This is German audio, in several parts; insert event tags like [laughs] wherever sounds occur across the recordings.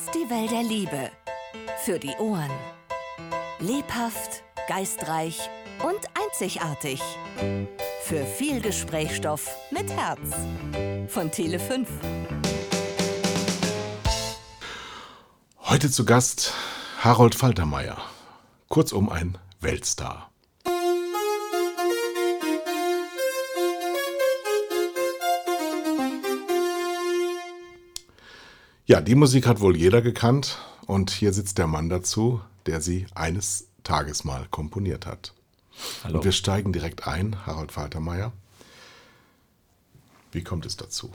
Festival der Liebe. Für die Ohren. Lebhaft, geistreich und einzigartig. Für viel Gesprächsstoff mit Herz. Von Tele 5. Heute zu Gast Harold Faltermeier. Kurzum ein Weltstar. Ja, die Musik hat wohl jeder gekannt und hier sitzt der Mann dazu, der sie eines Tages mal komponiert hat. Hallo. Und wir steigen direkt ein, Harold Faltermeier. Wie kommt es dazu?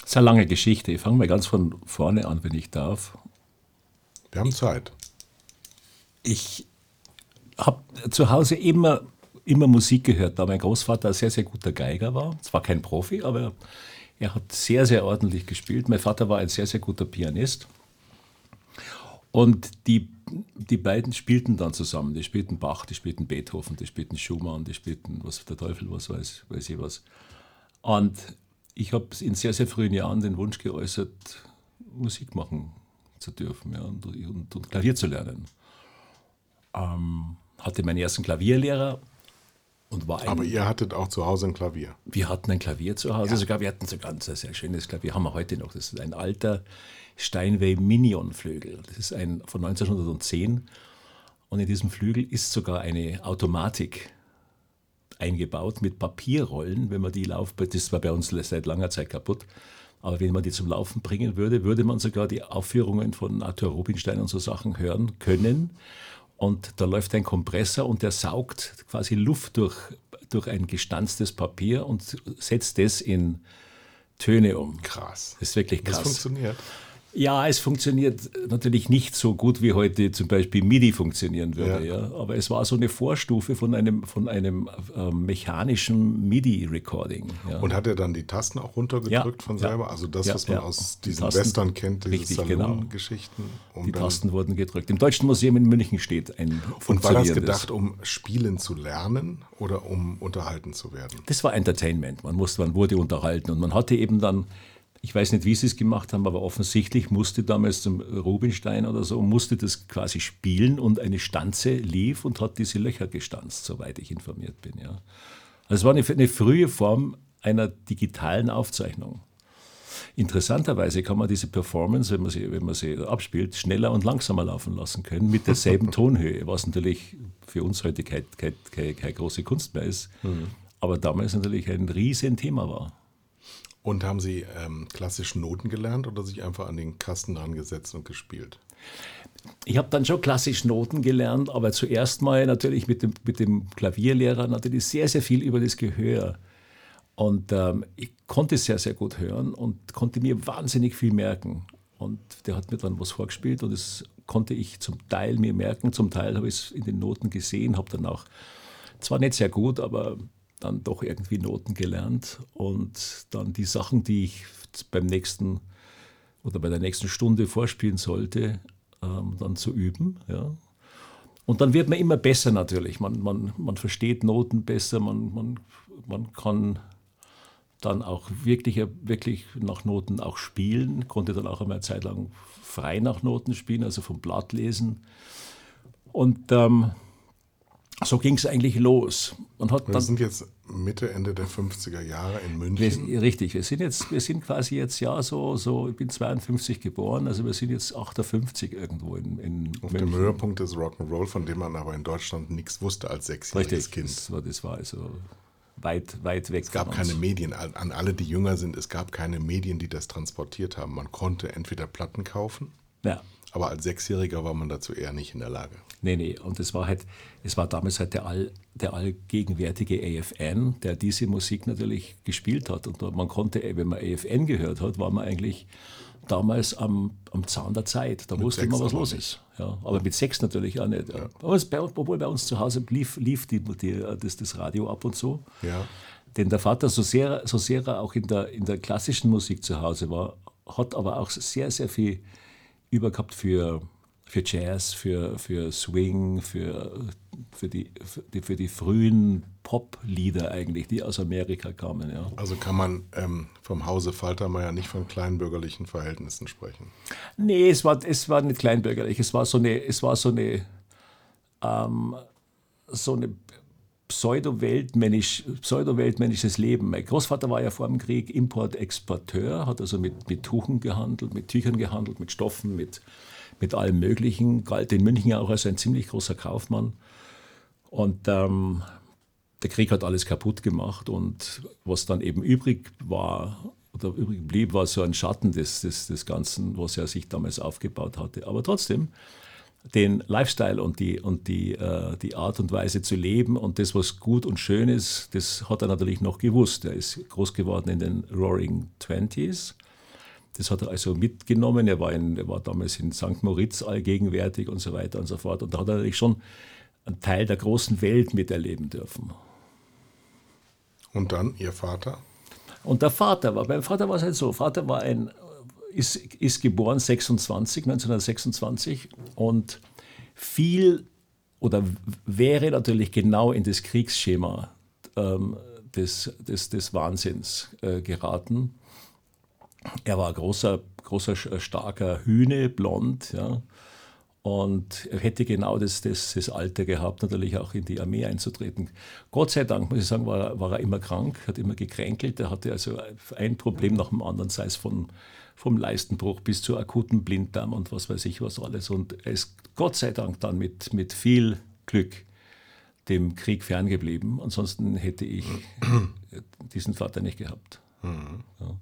Das ist eine lange Geschichte. Ich fange mal ganz von vorne an, wenn ich darf. Wir haben Zeit. Ich habe zu Hause immer, immer Musik gehört, da mein Großvater ein sehr, sehr guter Geiger war. Zwar kein Profi, aber er hat sehr, sehr ordentlich gespielt. Mein Vater war ein sehr, sehr guter Pianist. Und die, die beiden spielten dann zusammen. Die spielten Bach, die spielten Beethoven, die spielten Schumann, die spielten was der Teufel, was weiß, weiß ich was. Und ich habe in sehr, sehr frühen Jahren den Wunsch geäußert, Musik machen zu dürfen ja, und, und, und Klavier zu lernen. Ähm, hatte meinen ersten Klavierlehrer und war ein, Aber ihr hattet auch zu Hause ein Klavier. wir hatten ein Klavier zu Hause, sogar wir hatten sogar ein sehr, sehr schönes Klavier, haben wir heute noch. Das ist ein alter Steinway Minion Flügel. Das ist ein von 1910 und in diesem Flügel ist sogar eine Automatik eingebaut mit Papierrollen, wenn man die Laufbahn, das war bei uns seit langer Zeit kaputt, aber wenn man die zum Laufen bringen würde, würde man sogar die Aufführungen von Arthur Rubinstein und so Sachen hören können. Und da läuft ein Kompressor und der saugt quasi Luft durch, durch ein gestanztes Papier und setzt das in Töne um. Krass. Das ist wirklich Das krass. funktioniert. Ja, es funktioniert natürlich nicht so gut, wie heute zum Beispiel MIDI funktionieren würde. Ja. Aber es war so eine Vorstufe von einem, von einem äh, mechanischen MIDI-Recording. Ja. Und hat er dann die Tasten auch runtergedrückt Ja, von ja. selber? Also das, Ja, was man ja. aus Die diesen Tasten- Western kennt, diese Richtig, genau. Um die Tasten wurden gedrückt. Im Deutschen Museum in München steht ein Und war das gedacht, um spielen zu lernen oder um unterhalten zu werden? Das war Entertainment. Man, musste, man wurde unterhalten und man hatte eben dann, ich weiß nicht, wie sie es gemacht haben, aber offensichtlich musste damals zum Rubinstein oder so, musste das quasi spielen und eine Stanze lief und hat diese Löcher gestanzt, soweit ich informiert bin. Ja. Also es war eine, eine frühe Form einer digitalen Aufzeichnung. Interessanterweise kann man diese Performance, wenn man sie, wenn man sie abspielt, schneller und langsamer laufen lassen können mit derselben [laughs] Tonhöhe, was natürlich für uns heute keine, keine, keine, keine große Kunst mehr ist, aber damals natürlich ein Riesenthema war. Und haben Sie ähm, klassisch Noten gelernt oder sich einfach an den Kasten dran gesetzt und gespielt? Ich habe dann schon klassisch Noten gelernt, aber zuerst mal natürlich mit dem, mit dem Klavierlehrer natürlich sehr, sehr viel über das Gehör. Und ähm, ich konnte sehr, sehr gut hören und konnte mir wahnsinnig viel merken. Und der hat mir dann was vorgespielt und das konnte ich zum Teil mir merken, zum Teil habe ich es in den Noten gesehen, habe dann auch, zwar nicht sehr gut, aber dann doch irgendwie Noten gelernt und dann die Sachen, die ich beim nächsten oder bei der nächsten Stunde vorspielen sollte, ähm, dann zu üben. Ja. Und dann wird man immer besser natürlich. Man, man, man versteht Noten besser, man, man, man kann dann auch wirklich, wirklich nach Noten auch spielen, konnte dann auch einmal eine Zeit lang frei nach Noten spielen, also vom Blatt lesen. Und ähm, so ging es eigentlich los. Man hat Wir sind jetzt Mitte, Ende der 50er Jahre in München. wir, richtig, wir sind jetzt, wir sind quasi jetzt ja so, so, ich bin 52 geboren, also wir sind jetzt 58 irgendwo in, in auf dem Höhepunkt des Rock'n'Roll, von dem man aber in Deutschland nichts wusste als sechsjähriges Richtig, Kind. das war, das war also weit, weit weg Es gab keine Medien, an alle, die jünger sind, es gab keine Medien, die das transportiert haben. Man konnte entweder Platten kaufen, Ja, aber als Sechsjähriger war man dazu eher nicht in der Lage. nee, nee, und es war halt, es war damals halt der, all, der allgegenwärtige AFN, der diese Musik natürlich gespielt hat. Und man konnte, wenn man AFN gehört hat, war man eigentlich damals am, am Zahn der Zeit. Da wusste sechs man, was los nicht. ist. Ja, aber mit sechs natürlich auch nicht. Ja. Aber bei, obwohl bei uns zu Hause lief, lief die, die, das, das Radio ab und zu. Ja. Denn der Vater, so sehr, so sehr er auch in der, in der klassischen Musik zu Hause war, hat aber auch sehr, sehr viel über gehabt für für Jazz, für, für Swing, für, für, die, für, die, für die frühen Pop-Lieder eigentlich, die aus Amerika kamen. Ja. Also kann man ähm, vom Hause Faltermeier nicht von kleinbürgerlichen Verhältnissen sprechen? Nee, es war, es war nicht kleinbürgerlich. Es war so eine, es war so eine, ähm, so eine pseudo-weltmännisch, pseudo-weltmännisches Leben. Mein Großvater war ja vor dem Krieg Import-Exporteur, hat also mit, mit Tuchen gehandelt, mit Tüchern gehandelt, mit Stoffen, mit, mit allem Möglichen. Galt in München auch als ein ziemlich großer Kaufmann. Und ähm, der Krieg hat alles kaputt gemacht und was dann eben übrig war oder übrig blieb, war so ein Schatten des, des, des Ganzen, was er sich damals aufgebaut hatte. Aber trotzdem, den Lifestyle und die, und die, äh, die Art und Weise zu leben und das, was gut und schön ist, das hat er natürlich noch gewusst. Er ist groß geworden in den Roaring Twenties. Das hat er also mitgenommen. Er war, in, er war damals in St. Moritz allgegenwärtig und so weiter und so fort. Und da hat er natürlich schon einen Teil der großen Welt miterleben dürfen. Und dann Ihr Vater? Und der Vater war, beim Vater war es halt so, Vater war ein, ist, ist geboren 26, 1926 und viel oder wäre natürlich genau in das Kriegsschema ähm, des, des, des Wahnsinns äh, geraten. Er war großer, großer, starker Hühne, blond, ja. Und er hätte genau das, das, das Alter gehabt, natürlich auch in die Armee einzutreten. Gott sei Dank, muss ich sagen, war, war er immer krank, hat immer gekränkelt. Er hatte also ein Problem nach dem anderen, sei es von, vom Leistenbruch bis zu akuten Blinddarm und was weiß ich was alles. Und er ist Gott sei Dank dann mit, mit viel Glück dem Krieg ferngeblieben. Ansonsten hätte ich [clears throat] diesen Vater nicht gehabt. Mhm. Ja.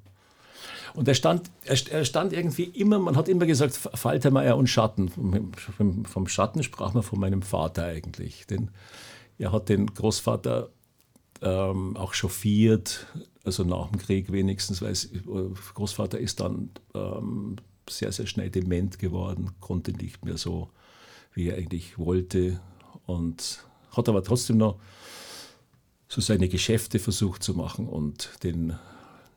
Und er stand, er, stand irgendwie immer, man hat immer gesagt, Faltermeier und Schatten. Vom, vom Schatten sprach man von meinem Vater eigentlich. Denn er hat den Großvater ähm, auch chauffiert, also nach dem Krieg wenigstens, weil es, Großvater ist dann ähm, sehr, sehr schnell dement geworden, konnte nicht mehr so, wie er eigentlich wollte und hat aber trotzdem noch so seine Geschäfte versucht zu machen und den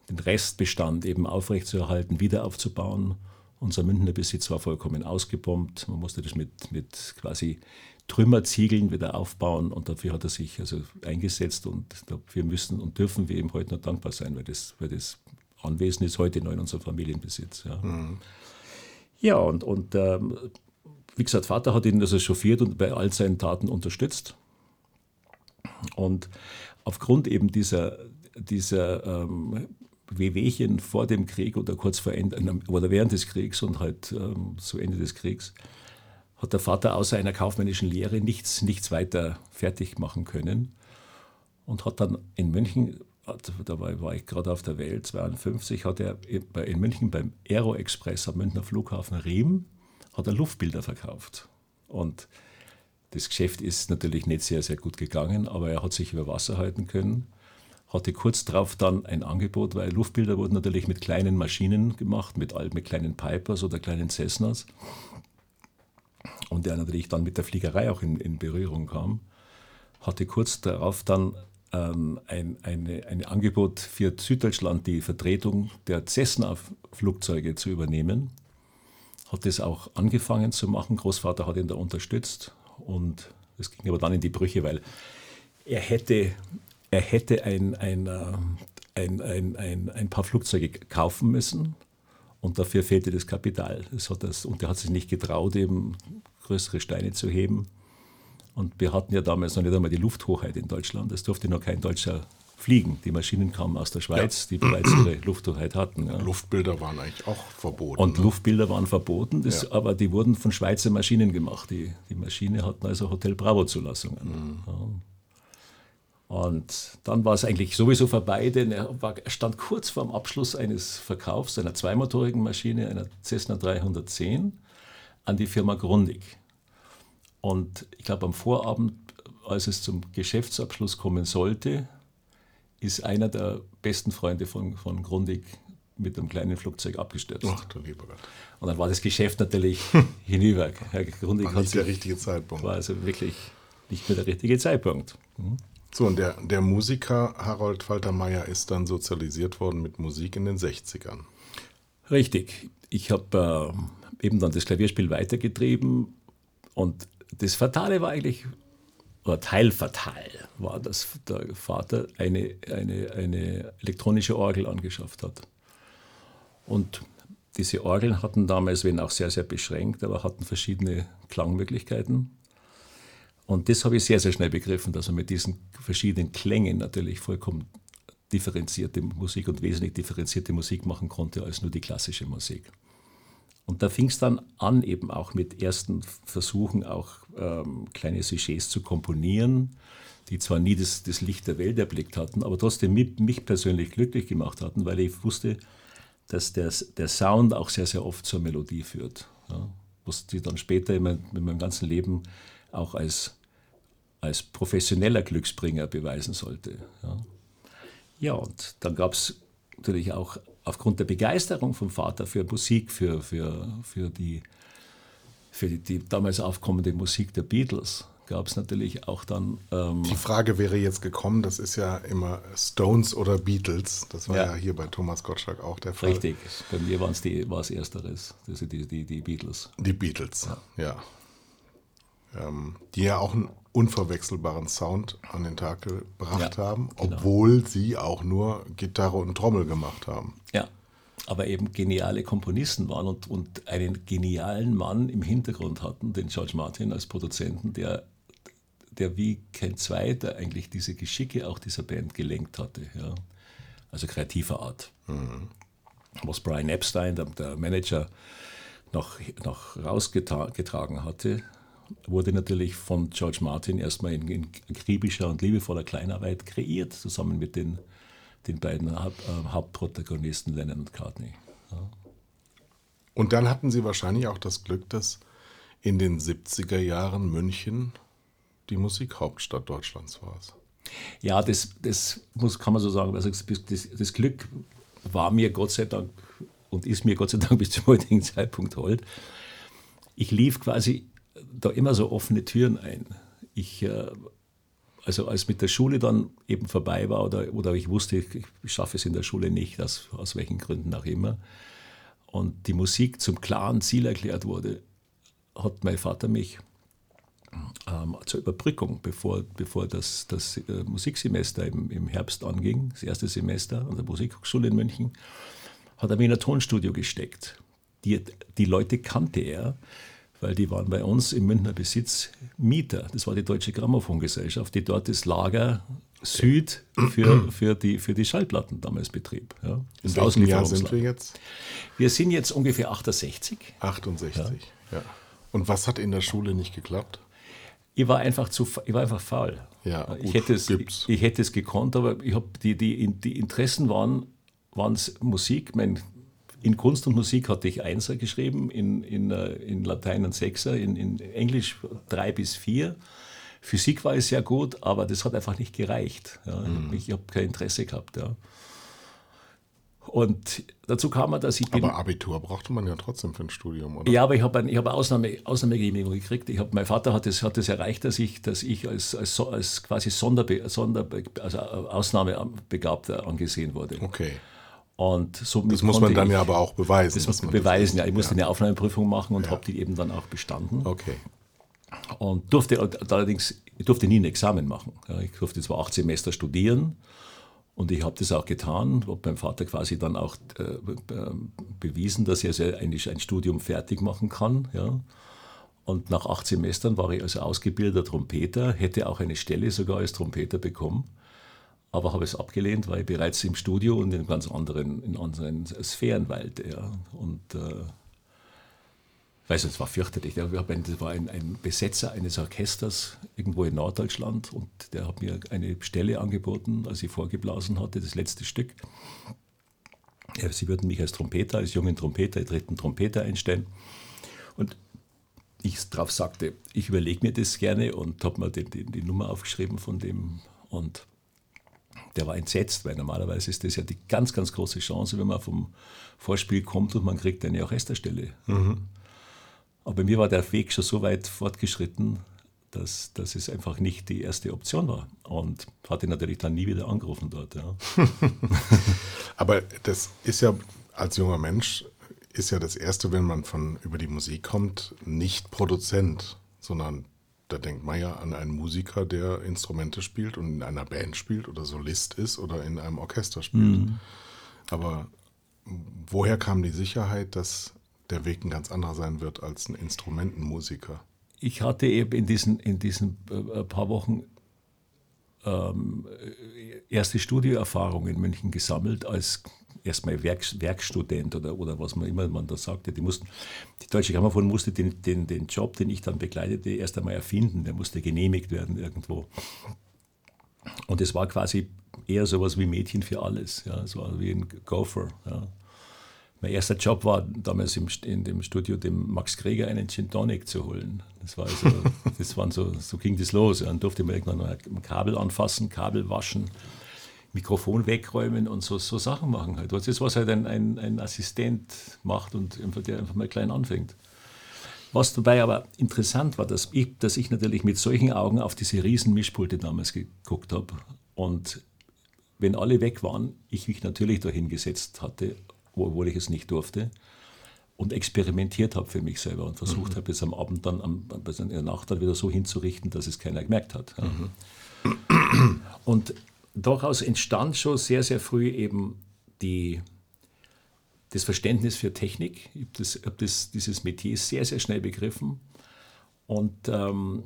den Restbestand eben aufrechtzuerhalten, wieder aufzubauen. Unser Münchner Besitz war vollkommen ausgebombt. Man musste das mit, mit quasi Trümmerziegeln wieder aufbauen und dafür hat er sich also eingesetzt und dafür müssen und dürfen wir ihm heute noch dankbar sein, weil das, weil das Anwesen ist heute noch in unserem Familienbesitz. Ja, mhm. ja und, und ähm, wie gesagt, Vater hat ihn also chauffiert und bei all seinen Taten unterstützt. Und aufgrund eben dieser, dieser ähm, Wehwehchen vor dem Krieg oder kurz vor Ende oder während des Kriegs und halt ähm, zu Ende des Kriegs hat der Vater außer einer kaufmännischen Lehre nichts, nichts weiter fertig machen können und hat dann in München, da war, ich gerade auf der Welt, 52, hat er in München beim Aero Express am Münchner Flughafen Riem hat er Luftbilder verkauft. Und das Geschäft ist natürlich nicht sehr, sehr gut gegangen, aber er hat sich über Wasser halten können hatte kurz darauf dann ein Angebot, weil Luftbilder wurden natürlich mit kleinen Maschinen gemacht, mit, mit kleinen Pipers oder kleinen Cessnas. Und der natürlich dann mit der Fliegerei auch in, in Berührung kam, hatte kurz darauf dann ähm, ein eine, ein Angebot für Süddeutschland, die Vertretung der Cessna-Flugzeuge zu übernehmen. Hat das auch angefangen zu machen. Großvater hat ihn da unterstützt und es ging aber dann in die Brüche, weil er hätte er hätte ein, ein, äh, ein, ein, ein, ein paar Flugzeuge kaufen müssen und dafür fehlte das Kapital. Das hat das, und er hat sich nicht getraut, eben größere Steine zu heben. Und wir hatten ja damals noch nicht einmal die Lufthochheit in Deutschland. Es durfte noch kein Deutscher fliegen. Die Maschinen kamen aus der Schweiz, ja. die bereits ihre Lufthoheit hatten. Ja. Luftbilder waren eigentlich auch verboten. Und ne? Luftbilder waren verboten, das, ja. aber die wurden von Schweizer Maschinen gemacht. Die, die Maschine hatten also Hotel Bravo-Zulassungen. Mhm. Und dann war es eigentlich sowieso vorbei, denn er, war, er stand kurz vor dem Abschluss eines Verkaufs einer zweimotorigen Maschine, einer Cessna 310, an die Firma Grundig. Und ich glaube, am Vorabend, als es zum Geschäftsabschluss kommen sollte, ist einer der besten Freunde von, von Grundig mit einem kleinen Flugzeug abgestürzt. Ach du lieber Gott. Und dann war das Geschäft natürlich hinüber. Herr Grundig war nicht der richtige Zeitpunkt. War also wirklich nicht mehr der richtige Zeitpunkt. Mhm. So, und der, der Musiker Harold Faltermeier ist dann sozialisiert worden mit Musik in den 60ern. Richtig. Ich habe eben dann das Klavierspiel weitergetrieben. Und das Fatale war eigentlich, oder teilfatal war, dass der Vater eine, eine, eine elektronische Orgel angeschafft hat. Und diese Orgeln hatten damals, wenn auch sehr, sehr beschränkt, aber hatten verschiedene Klangmöglichkeiten. Und das habe ich sehr, sehr schnell begriffen, dass man mit diesen verschiedenen Klängen natürlich vollkommen differenzierte Musik und wesentlich differenzierte Musik machen konnte als nur die klassische Musik. Und da fing es dann an, eben auch mit ersten Versuchen, auch ähm, kleine Sujets zu komponieren, die zwar nie das, das, Licht der Welt erblickt hatten, aber trotzdem mich, mich persönlich glücklich gemacht hatten, weil ich wusste, dass der, der Sound auch sehr, sehr oft zur Melodie führt. Ja, was sie dann später in, mein, in meinem ganzen Leben auch als, als professioneller Glücksbringer beweisen sollte. Ja, ja und dann gab es natürlich auch aufgrund der Begeisterung vom Vater für Musik, für, für, für, die, für die, die damals aufkommende Musik der Beatles, gab es natürlich auch dann. Ähm die Frage wäre jetzt gekommen, das ist ja immer Stones oder Beatles. Das war ja, ja hier bei Thomas Gottschalk auch der Fall. Richtig, bei mir war es Ersteres, also die, die, die Beatles. Die Beatles, ja. ja. Ähm, die ja auch einen unverwechselbaren Sound an den Tag gebracht ja, haben, genau. obwohl genau. sie auch nur Gitarre und Trommel gemacht haben. Ja, aber eben geniale Komponisten waren und, und einen genialen Mann im Hintergrund hatten, den George Martin als Produzenten, der, der wie kein zweiter eigentlich diese Geschicke auch dieser Band gelenkt hatte. Ja. Also kreativer Art. Mhm. Was Brian Epstein, der, der Manager, noch, noch rausgetragen hatte, wurde natürlich von George Martin erstmal in, in akribischer und liebevoller Kleinarbeit kreiert, zusammen mit den, den beiden Haupt, äh, Hauptprotagonisten Lennon und Cartney. Ja. Und dann hatten Sie wahrscheinlich auch das Glück, dass in den 70er Jahren München die Musikhauptstadt Deutschlands war. Ja, das, das muss, kann man so sagen. Also das, das Glück war mir Gott sei Dank und ist mir Gott sei Dank [laughs] bis zum heutigen Zeitpunkt hold. Ich lief quasi da immer so offene Türen ein. Ich, äh, also als mit der Schule dann eben vorbei war oder, oder ich wusste, ich schaffe es in der Schule nicht, aus, aus welchen Gründen auch immer, und die Musik zum klaren Ziel erklärt wurde, hat mein Vater mich ähm, zur Überbrückung, bevor, bevor das, das äh, Musiksemester im, im Herbst anging, das erste Semester an der Musikhochschule in München, hat er mich in ein Tonstudio gesteckt. Die, die Leute kannte er weil die waren bei uns im Münchner Besitz Mieter. Das war die Deutsche Grammophongesellschaft, die dort das Lager Süd für, für, die, für die Schallplatten damals betrieb. Ja. In welchem Jahr sind wir jetzt? Wir sind jetzt ungefähr 68. 68, ja. ja. Und was hat in der Schule nicht geklappt? Ich war einfach zu, ich war einfach faul. Ja, ich, hätte es, ich, ich, hätte es gekonnt, aber ich hab die, die, die Interessen waren, waren Musik. Mein in Kunst und Musik hatte ich Einser geschrieben, in, in, äh, in Latein ein Sechser, in, in Englisch drei bis vier. Physik war es sehr gut, aber das hat einfach nicht gereicht. Ja. Mhm. Ich habe kein Interesse gehabt. Ja. Und dazu kam man, dass ich Aber Abitur brauchte man ja trotzdem für ein Studium, oder? Ja, aber ich habe eine, ich hab Ausnahme, Ausnahmegenehmigung gekriegt. Ich hab, mein Vater hat es hat erreicht, dass ich, dass ich als, als, als quasi Sonderbe, Sonderbe, also Ausnahmebegabter angesehen wurde. Okay. Und somit das muss man dann ich, ja aber auch beweisen. Das muss man beweisen, das ja. Ich musste ja. eine Aufnahmeprüfung machen und ja. habe die eben dann auch bestanden. Okay. Und durfte allerdings, ich durfte nie ein Examen machen. Ich durfte zwar acht Semester studieren und ich habe das auch getan, habe beim Vater quasi dann auch äh, bewiesen, dass ich also eigentlich ein Studium fertig machen kann. Ja. Und nach acht Semestern war ich also ausgebildeter Trompeter, hätte auch eine Stelle sogar als Trompeter bekommen aber habe es abgelehnt, weil ich bereits im Studio und in ganz anderen, in anderen Sphären weilte. Ja. Und äh, weiß es war fürchterlich. Das war ein, ein, Besetzer eines Orchesters irgendwo in Norddeutschland und der hat mir eine Stelle angeboten, als ich vorgeblasen hatte, das letzte Stück. Ja, sie würden mich als Trompeter, als jungen Trompeter, dritten Trompeter einstellen. Und ich darauf sagte, ich überlege mir das gerne und habe mir die, die, die Nummer aufgeschrieben von dem und der war entsetzt, weil normalerweise ist das ja die ganz, ganz große Chance, wenn man vom Vorspiel kommt und man kriegt eine Orchesterstelle. Mhm. Aber bei mir war der Weg schon so weit fortgeschritten, dass, dass es einfach nicht die erste Option war. Und hatte natürlich dann nie wieder angerufen dort. Ja. [laughs] [laughs] Aber das ist ja als junger Mensch ist ja das Erste, wenn man von über die Musik kommt, nicht Produzent, sondern da denkt man ja an einen Musiker, der Instrumente spielt und in einer Band spielt oder Solist ist oder in einem Orchester spielt. Mhm. Aber woher kam die Sicherheit, dass der Weg ein ganz anderer sein wird als ein Instrumentenmusiker? Ich hatte eben in diesen, in diesen äh, paar Wochen ähm, erste Studioerfahrung in München gesammelt als erstmal Werk, Werkstudent oder, oder was man immer man da sagte. Die, mussten, die Deutsche Grammophon musste den, den, den Job, den ich dann begleitete, erst einmal erfinden. Der musste genehmigt werden irgendwo. Und es war quasi eher sowas wie Mädchen für alles. Ja. Es war wie ein Gopher. Ja. Mein erster Job war damals im, in dem Studio, dem Max Kreger einen Gin Tonic zu holen. Das war also, [laughs] das waren so, so ging das los. Dann durfte man irgendwann ein Kabel anfassen, Kabel waschen, Mikrofon wegräumen und so, so Sachen machen halt. Das ist, was halt ein, ein, ein Assistent macht und einfach, der einfach mal klein anfängt. Was dabei aber interessant war, dass ich, dass ich natürlich mit solchen Augen auf diese riesen Mischpulte damals geguckt habe und wenn alle weg waren, ich mich natürlich dahin gesetzt hatte obwohl ich es nicht durfte. Und experimentiert habe für mich selber und versucht mhm. habe, es am Abend dann, am, in der Nacht dann wieder so hinzurichten, dass es keiner gemerkt hat. Mhm. Und daraus entstand schon sehr, sehr früh eben die, das Verständnis für Technik. Ich habe das, hab das, dieses Metier sehr, sehr schnell begriffen und ähm,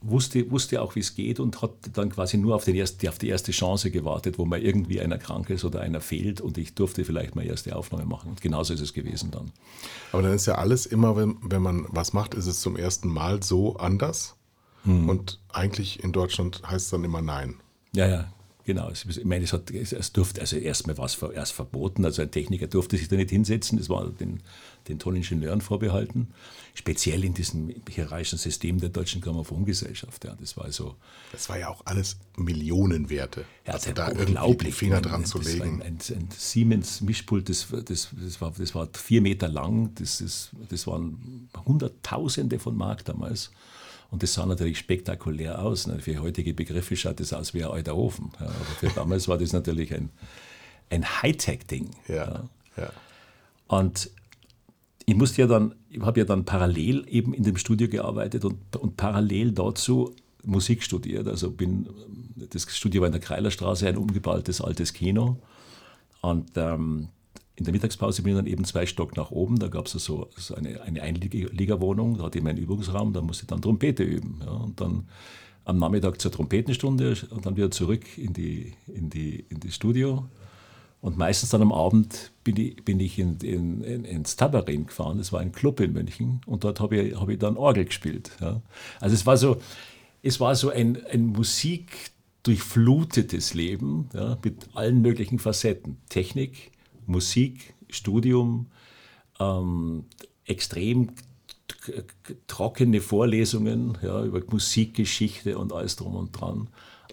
wusste, wusste auch, wie es geht und hat dann quasi nur auf, den erst, auf die erste Chance gewartet, wo mal irgendwie einer krank ist oder einer fehlt und ich durfte vielleicht mal erste Aufnahme machen. Und genauso ist es gewesen dann. Aber dann ist ja alles immer, wenn, wenn man was macht, ist es zum ersten Mal so anders. Hm. Und eigentlich in Deutschland heißt es dann immer Nein. Ja, ja, Genau, ich meine, es, hat, es durfte, also erstmal war es erst verboten, also ein Techniker durfte sich da nicht hinsetzen, das war den, den Toningenieuren vorbehalten, speziell in diesem hierarchischen System der Deutschen Grammophongesellschaft. Ja, das war also. Das war ja auch alles Millionenwerte. Ja, also da irgendwie den Finger dran zu legen. Ein, ein, ein Siemens-Mischpult, das, das, das, war, das war vier Meter lang, das, ist, das waren Hunderttausende von Mark damals. Und das sah natürlich spektakulär aus. Ne? Für heutige Begriffe schaut das aus wie ein alter Ofen. Ja, aber für damals war das natürlich ein, ein Hightech-Ding. Ja, ja. Und ich musste ja dann, ich habe ja dann parallel eben in dem Studio gearbeitet und, und parallel dazu Musik studiert. Also bin, das Studio war in der Kreilerstraße, ein umgebautes altes Kino. Und ähm, in der Mittagspause bin ich dann eben zwei Stock nach oben. Da gab es so, so eine, eine Einliegerwohnung, da hatte ich meinen Übungsraum, da musste ich dann Trompete üben. Ja. Und dann am Nachmittag zur Trompetenstunde und dann wieder zurück in die, in die, in das Studio. Und meistens dann am Abend bin ich, bin ich in, in, in, ins Tabarin gefahren. Das war ein Club in München. Und dort habe ich, hab ich dann Orgel gespielt. Ja. Also es war so, es war so ein, ein musikdurchflutetes Leben ja, mit allen möglichen Facetten. Technik, Musik, Studium, ähm, extrem trockene Vorlesungen ja, über Musikgeschichte und alles drum und dran.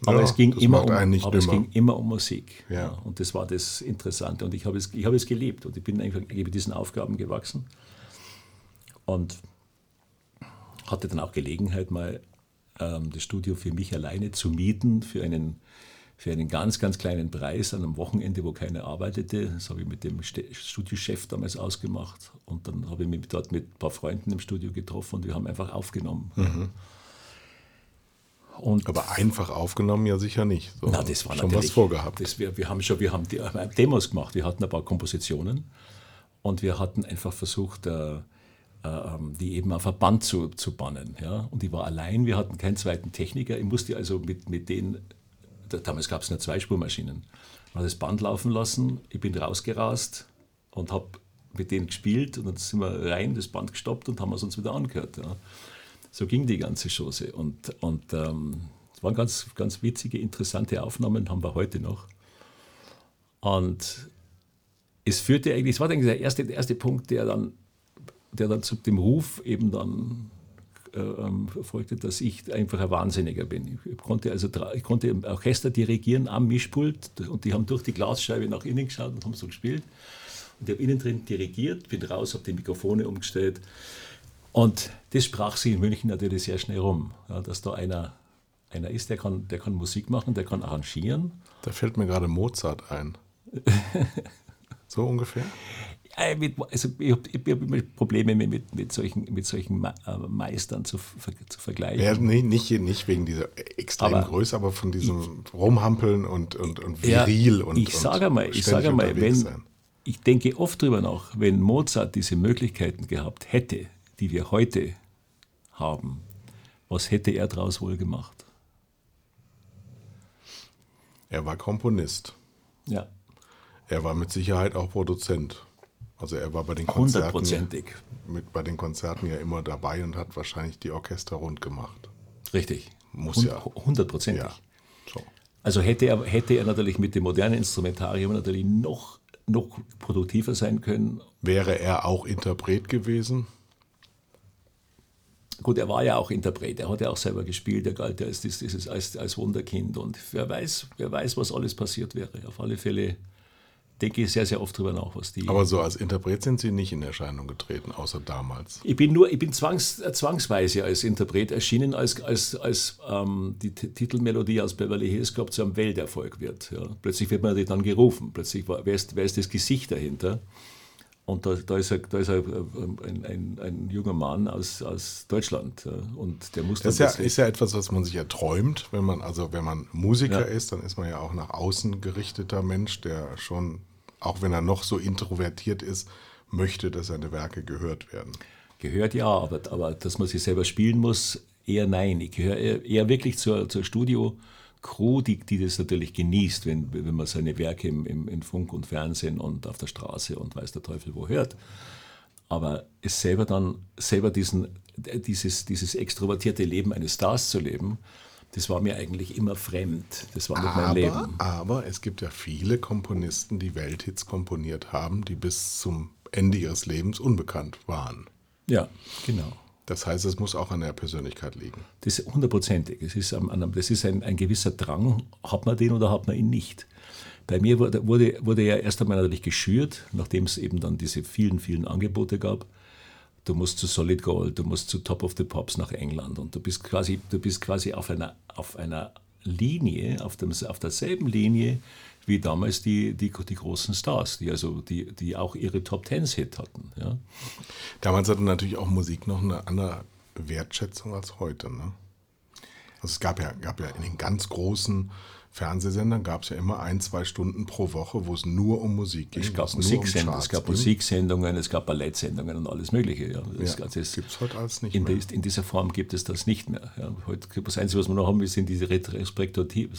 Aber, ja, es, ging immer um, aber es ging immer um Musik. Ja. ja. und das war das Interessante. Und ich habe es, ich habe es geliebt und ich bin einfach mit diesen Aufgaben gewachsen. Und hatte dann auch Gelegenheit, mal ähm, das Studio für mich alleine zu mieten, für einen für einen ganz, ganz kleinen Preis an einem Wochenende, wo keiner arbeitete. Das habe ich mit dem Studiochef damals ausgemacht. Und dann habe ich mich dort mit ein paar Freunden im Studio getroffen und wir haben einfach aufgenommen. Mhm. Und Aber einfach aufgenommen ja sicher nicht. So, na, das war schon was vorgehabt. Das, wir, wir haben schon, wir haben äh, Demos gemacht, wir hatten ein paar Kompositionen und wir hatten einfach versucht, äh, äh, ähm, die eben auf ein Band zu, zu bannen. Ja? Und ich war allein, wir hatten keinen zweiten Techniker. Ich musste also mit, mit denen damals gab es nur zwei Spurmaschinen. Man hat das Band laufen lassen, ich bin rausgerast und habe mit denen gespielt und dann sind wir rein, das Band gestoppt und haben es uns wieder angehört. Ja. So ging die ganze Chose. Und, und ähm, es waren ganz, ganz witzige, interessante Aufnahmen, haben wir heute noch. Und es führte eigentlich, es war eigentlich der erste, der erste Punkt, der dann, der dann zu dem Ruf eben dann äh, ähm, folgte, dass ich einfach ein Wahnsinniger bin. Ich konnte also ich konnte im Orchester dirigieren am Mischpult und die haben durch die Glasscheibe nach innen geschaut und haben so gespielt. Und ich habe innen drin dirigiert, bin raus, habe die Mikrofone umgestellt. Und das sprach sich in München natürlich sehr schnell rum, ja, dass da einer, einer ist, der kann, der kann Musik machen, der kann arrangieren. Da fällt mir gerade Mozart ein. [laughs] so ungefähr? Äh, also ich habe hab immer Probleme mit, mit solchen, mit solchen äh, Meistern zu, zu vergleichen. Ja, nee, nicht, nicht wegen dieser extremen aber Größe, aber von diesem ich, Rumhampeln und, und, und viril ja, und Ich sage mal, ich sage mal, wenn, sein. ich denke oft drüber nach, wenn Mozart diese Möglichkeiten gehabt hätte, die wir heute haben, was hätte er daraus wohl gemacht? Er war Komponist. Ja. Er war mit Sicherheit auch Produzent. Also er war bei den Konzerten mit bei den Konzerten ja immer dabei und hat wahrscheinlich die Orchester rund gemacht. Richtig. Muss ja. Hundertprozentig. Ja. So. Also hätte er, hätte er natürlich mit dem modernen Instrumentarium natürlich noch, noch produktiver sein können. Wäre er auch Interpret gewesen? Gut, er war ja auch Interpret, er hat ja auch selber gespielt, er galt ja als, als, als Wunderkind und wer weiß, wer weiß, was alles passiert wäre. Auf alle Fälle denke ich sehr, sehr oft drüber nach, was die. Aber so als Interpret sind Sie nicht in Erscheinung getreten, außer damals. Ich bin nur, ich bin zwangs, zwangsweise als Interpret erschienen, als, als, als ähm, die T Titelmelodie aus Beverly Hills Cop zu einem Welterfolg wird. Ja. Plötzlich wird man dann gerufen, plötzlich war, wer, ist, wer ist das Gesicht dahinter? Und da, da, ist, ein, da ist ein, ein, ein, ein, junger Mann aus, aus Deutschland und der muss Das ist ja, ist ja, etwas, was man sich erträumt, wenn man, also wenn man Musiker ja. ist, dann ist man ja auch nach außen gerichteter Mensch, der schon, auch wenn er noch so introvertiert ist, möchte, dass seine Werke gehört werden. Gehört ja, aber, aber dass man sich selber spielen muss, eher nein. Ich gehöre eher, eher wirklich zur, zur Studio- Crew, die, die das natürlich genießt, wenn, wenn man seine Werke im, im, in Funk und Fernsehen und auf der Straße und weiß der Teufel wo hört. Aber es selber dann, selber diesen, dieses, dieses extrovertierte Leben eines Stars zu leben, das war mir eigentlich immer fremd. Das war nicht aber, mein Leben. Aber es gibt ja viele Komponisten, die Welthits komponiert haben, die bis zum Ende ihres Lebens unbekannt waren. Ja, genau. Das heißt, es muss auch an der Persönlichkeit liegen. Das ist hundertprozentig. Es ist, das ist ein, ein, gewisser Drang. Hat man den oder hat man ihn nicht? Bei mir wurde, wurde, wurde ja erst einmal natürlich geschürt, nachdem es eben dann diese vielen, vielen Angebote gab. Du musst zu Solid Gold, du musst zu Top of the Pops nach England und du bist quasi, du bist quasi auf einer, auf einer Linie, auf, dem, auf derselben Linie wie damals die, die, die großen Stars, die, also, die, die auch ihre Top Tens Hit hatten. Ja. Damals hatte natürlich auch Musik noch eine andere Wertschätzung als heute. Ne? Also es gab ja, gab ja in den ganz großen Fernsehsendern gab es ja immer ein, zwei Stunden pro Woche, wo es nur um Musik ging. Es gab, Musiksendungen, um es gab Musiksendungen, es gab Ballettsendungen und alles Mögliche. Ja. Das ja, gibt es heute alles nicht in mehr. In dieser Form gibt es das nicht mehr. Ja. Heute das Einzige, was wir noch haben, sind diese Respektative,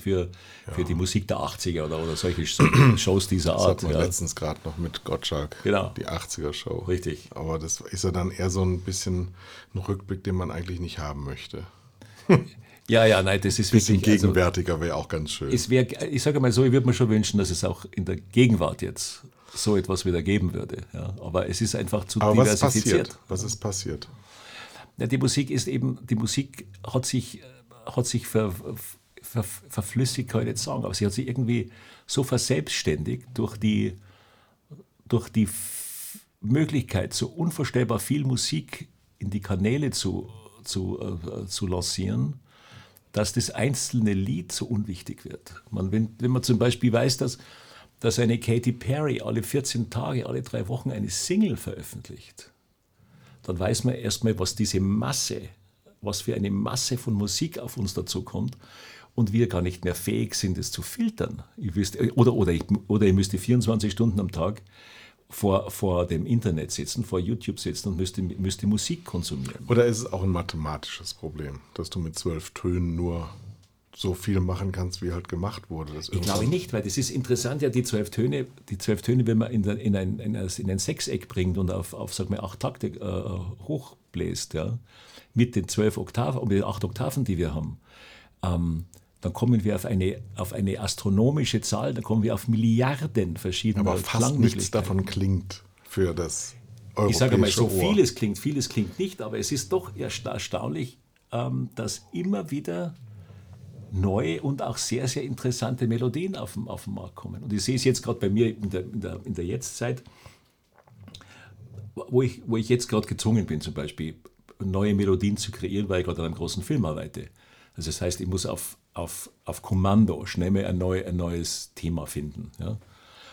für, ja. für die Musik der 80er oder, oder solche [clears throat] Shows dieser das Art. Das ja. letztens gerade noch mit Gottschalk, genau. die 80er-Show. Richtig. Aber das ist ja dann eher so ein bisschen ein Rückblick, den man eigentlich nicht haben möchte. [laughs] Ja, ja, nein, das ist bisschen wirklich. Also gegenwärtiger also, wäre auch ganz schön. Es wär, ich sage mal so, ich würde mir schon wünschen, dass es auch in der Gegenwart jetzt so etwas wieder geben würde. Ja. Aber es ist einfach zu Aber diversifiziert. Was, was ist passiert? Ja, die Musik ist eben, die Musik hat sich, hat sich ver, ver, verflüssigt, kann ich nicht sagen, aber sie hat sich irgendwie so verselbstständigt durch die, durch die Möglichkeit, so unvorstellbar viel Musik in die Kanäle zu, zu, äh, zu lancieren, dass das einzelne Lied so unwichtig wird. Man, wenn, wenn man zum Beispiel weiß, dass, dass eine Katy Perry alle 14 Tage, alle drei Wochen eine Single veröffentlicht, dann weiß man erstmal, was diese Masse, was für eine Masse von Musik auf uns dazu kommt und wir gar nicht mehr fähig sind, es zu filtern. Wüsste, oder, oder, ich, oder ich müsste 24 Stunden am Tag vor, vor dem Internet sitzen, vor YouTube sitzen und müsste, müsste Musik konsumieren. Oder ist es auch ein mathematisches Problem, dass du mit zwölf Tönen nur so viel machen kannst, wie halt gemacht wurde. ich glaube nicht, weil das ist interessant, ja, die zwölf Töne, die zwölf Töne, wenn man in, der, in, ein, in, ein, Sechseck bringt und auf, auf sag mal, acht Takte äh, hochbläst, ja, mit den zwölf Oktaven, mit den acht Oktaven, die wir haben, ähm, dann kommen wir auf eine, auf eine astronomische Zahl, dann kommen wir auf Milliarden verschiedener Aber fast nichts davon klingt für das europäische Ich sage mal, so Ohr. vieles klingt, vieles klingt nicht, aber es ist doch erstaunlich, ähm, dass immer wieder neue und auch sehr, sehr interessante Melodien auf den, auf den Markt kommen. Und ich sehe es jetzt gerade bei mir in der, in der, in der Jetztzeit, wo ich, wo ich jetzt gerade gezwungen bin, zum Beispiel neue Melodien zu kreieren, weil ich gerade an einem großen Film arbeite. Also das heißt, ich muss auf, auf, auf Kommando schnell mal ein, neu, ein neues Thema finden. Ja?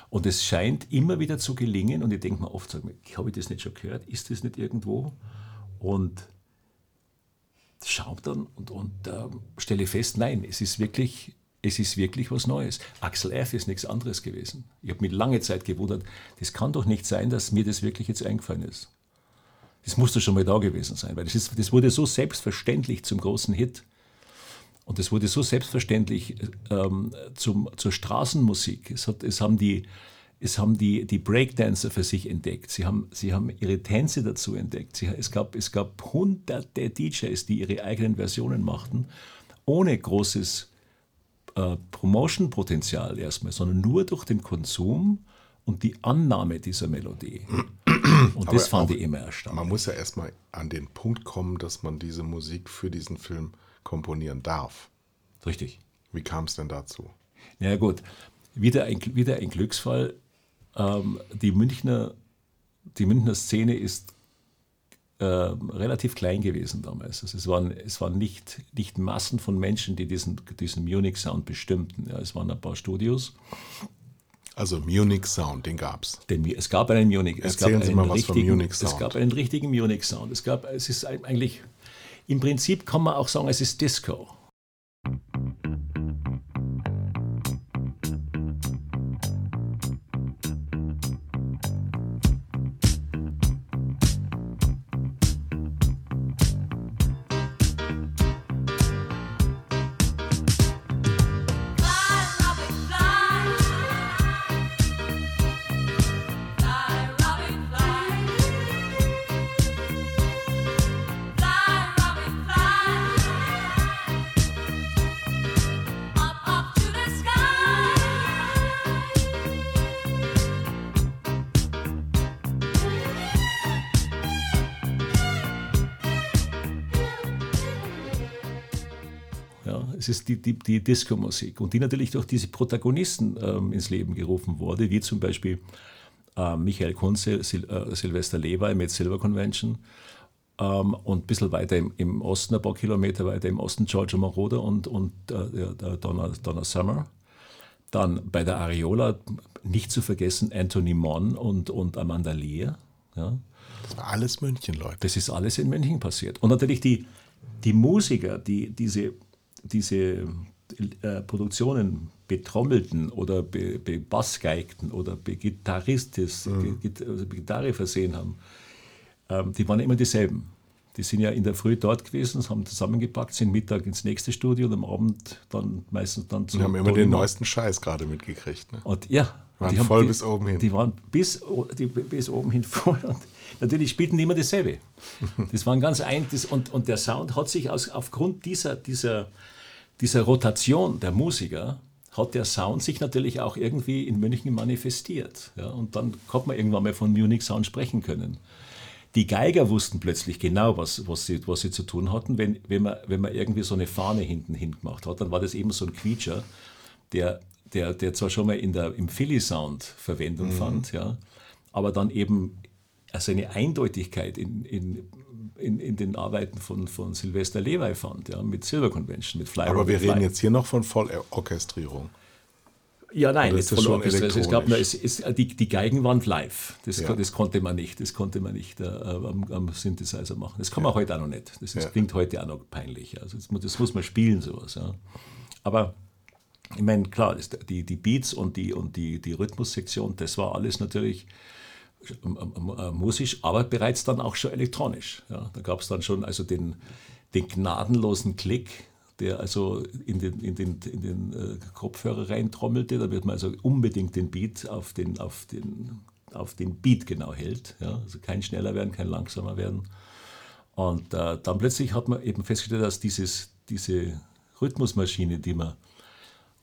Und es scheint immer wieder zu gelingen. Und ich denke mir oft, habe ich das nicht schon gehört? Ist das nicht irgendwo? Und schaue dann und, und äh, stelle fest, nein, es ist wirklich es ist wirklich was Neues. Axel F. ist nichts anderes gewesen. Ich habe mich lange Zeit gewundert, das kann doch nicht sein, dass mir das wirklich jetzt eingefallen ist. Das musste schon mal da gewesen sein, weil das, ist, das wurde so selbstverständlich zum großen Hit. Und es wurde so selbstverständlich ähm, zum, zur Straßenmusik. Es, hat, es haben, die, es haben die, die Breakdancer für sich entdeckt. Sie haben, sie haben ihre Tänze dazu entdeckt. Sie, es, gab, es gab hunderte DJs, die ihre eigenen Versionen machten, ohne großes äh, Promotion-Potenzial erstmal, sondern nur durch den Konsum und die Annahme dieser Melodie. [clears throat] Und das fand ich immer erstaunlich. Man muss ja erstmal an den Punkt kommen, dass man diese Musik für diesen Film komponieren darf. Richtig. Wie kam es denn dazu? Na ja, gut, wieder ein, wieder ein Glücksfall. Ähm, die, Münchner, die Münchner Szene ist äh, relativ klein gewesen damals. Also es waren, es waren nicht, nicht Massen von Menschen, die diesen, diesen Munich-Sound bestimmten. Ja, es waren ein paar Studios. Also Munich Sound, den gab es. Es gab einen Munich. Es Erzählen gab Sie mal was vom Munich Sound. Es gab einen richtigen Munich Sound. Es gab, es ist eigentlich, im Prinzip kann man auch sagen, es ist Disco. Ist die, die, die Disco-Musik und die natürlich durch diese Protagonisten ähm, ins Leben gerufen wurde, wie zum Beispiel äh, Michael Kunze, Sil äh, Silvester Levi mit Silver Convention ähm, und ein bisschen weiter im, im, Osten, ein paar Kilometer weiter im Osten Giorgio Moroder und, und äh, Donna, Donna Summer. Dann bei der Areola nicht zu vergessen Anthony Mon und, und Amanda Lear. Ja. Das war alles München, Leute. Das ist alles in München passiert. Und natürlich die, die Musiker, die diese diese äh, Produktionen betrommelten oder be, bebassgeigten oder begitarristis, mhm. also Gitarre versehen haben, ähm, die waren immer dieselben. Die sind ja in der Früh dort gewesen, haben zusammengepackt, sind Mittag ins nächste Studio und am Abend dann meistens dann zu. Die haben immer den neuesten Scheiß gerade mitgekriegt. Ne? Und ja, waren die voll haben, bis oben hin. Die waren bis, die, bis oben hin [laughs] voll. Und natürlich spielten die immer dasselbe. [laughs] Das waren ganz ein, das, und, und der Sound hat sich aus, aufgrund dieser, dieser dieser Rotation der Musiker hat der Sound sich natürlich auch irgendwie in München manifestiert. Ja, und dann hat man irgendwann mal von Munich Sound sprechen können. Die Geiger wussten plötzlich genau, was, was, sie, was sie zu tun hatten. Wenn, wenn, man, wenn man irgendwie so eine Fahne hinten hingemacht hat, dann war das eben so ein Quietscher, der, der, der zwar schon mal in der, im Philly-Sound Verwendung mhm. fand, ja, aber dann eben also eine Eindeutigkeit in, in in, in den Arbeiten von, von Sylvester Levi fand, ja, mit Silver Convention, mit Fly Aber wir reden jetzt hier noch von Vollorchestrierung. Ja, nein, jetzt voll also es gab, es, es, die, die Geigen waren live. Das, ja. das konnte man nicht, das konnte man nicht äh, am, am, Synthesizer machen. Das kann man ja. heute auch noch nicht. Das ist, ja. klingt heute auch noch peinlich. Also das, das muss man spielen, sowas. Ja. Aber ich meine, klar, die, die Beats und die, und die, die Rhythmussektion, das war alles natürlich musisch, aber bereits dann auch schon elektronisch. Ja, da gab es dann schon also den, den gnadenlosen Klick, der also in den, in den, in den äh, Kopfhörer reintrommelte. Da wird man also unbedingt den Beat auf den, auf den, auf den Beat genau hält. Ja, also kein schneller werden, kein langsamer werden. Und äh, dann plötzlich hat man eben festgestellt, dass dieses, diese Rhythmusmaschine, die man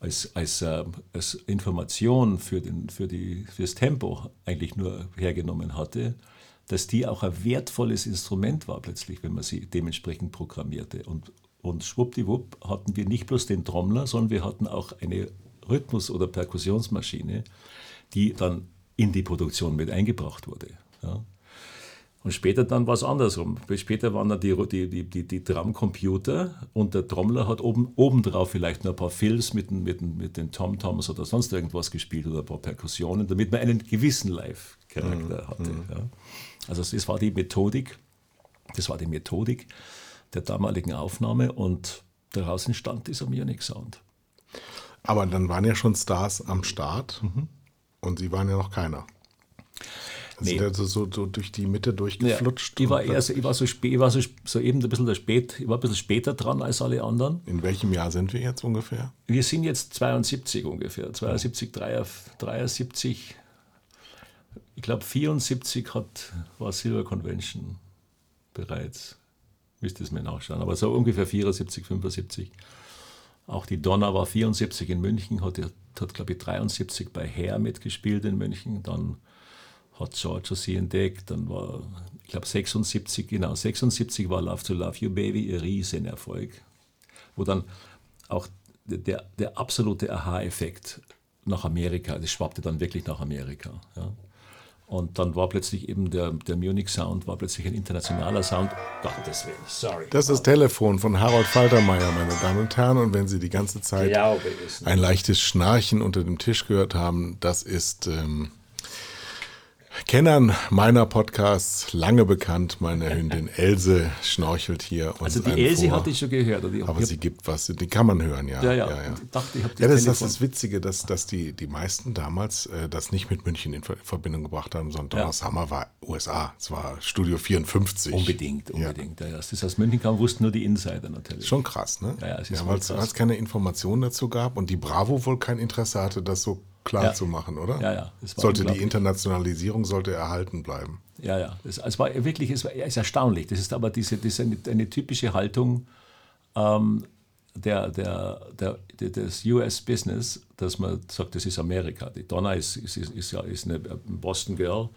als, als, äh, als Information für, den, für, die, für das Tempo eigentlich nur hergenommen hatte, dass die auch ein wertvolles Instrument war plötzlich, wenn man sie dementsprechend programmierte. Und, und schwuppdiwupp hatten wir nicht bloß den Trommler, sondern wir hatten auch eine Rhythmus- oder Perkussionsmaschine, die dann in die Produktion mit eingebracht wurde. Ja. Und später dann war es andersrum. Später waren dann die, die, die, die, die Drumcomputer und der Trommler hat oben, obendrauf vielleicht noch ein paar Fills mit, mit, mit den Tom-Toms oder sonst irgendwas gespielt oder ein paar Perkussionen, damit man einen gewissen Live-Charakter mhm. hatte. Mhm. Ja. Also das war die Methodik, das war die Methodik der damaligen Aufnahme und daraus entstand dieser Munich Sound. Aber dann waren ja schon Stars am Start mhm. und Sie waren ja noch keiner. Nee. Sind also so, so durch die Mitte durchgeflutscht? Ja, ich war, eher so, ich war, so, spät, ich war so, so eben ein bisschen der spät, ich war ein bisschen später dran als alle anderen. In welchem Jahr sind wir jetzt ungefähr? Wir sind jetzt 72 ungefähr, 72, 73. Ich glaube 74 hat, war Silver Convention bereits. Müsste es mir nachschauen, aber so ungefähr 74, 75. Auch die Donna war 74 in München, hat, hat glaube ich 73 bei Hair mitgespielt in München, dann hat Georgia sie entdeckt. Dann war, ich glaube, 76, genau, 76 war Love to Love You Baby ein Riesenerfolg, wo dann auch der, der absolute Aha-Effekt nach Amerika, das schwappte dann wirklich nach Amerika. Ja. Und dann war plötzlich eben der, der Munich Sound, war plötzlich ein internationaler Sound. Gottes Willen, sorry. Das ist das Telefon von Harold Faltermeier, meine Damen und Herren. Und wenn Sie die ganze Zeit ein leichtes Schnarchen unter dem Tisch gehört haben, das ist ähm, Kennern meiner Podcasts lange bekannt. Meine Hündin Else schnorchelt hier. also die Else vor. hatte ich schon gehört. Aber sie gibt was, die kann man hören, ja. Ja, ja. ja, ja. Ich dachte, ich ja das, das ist das Witzige, dass, dass die, die meisten damals äh, das nicht mit München in Verbindung gebracht haben, sondern ja. Hammer war USA. Es war Studio 54. Unbedingt, unbedingt. Ja. Ja, das aus München kam, wussten nur die Insider natürlich. Schon krass, ne? Ja, ja, es ist ja, weil es keine Informationen dazu gab und die Bravo wohl kein Interesse hatte, das so klar ja. zu machen, oder? Ja, ja. sollte die Internationalisierung sollte erhalten bleiben. Ja, ja. Es, es war wirklich, es war ist erstaunlich. Das ist aber diese, diese eine, eine typische Haltung ähm, der, der, der, des US-Business, dass man sagt, das ist Amerika. Die Donna ist, ist, ist, ja ist eine Boston Girl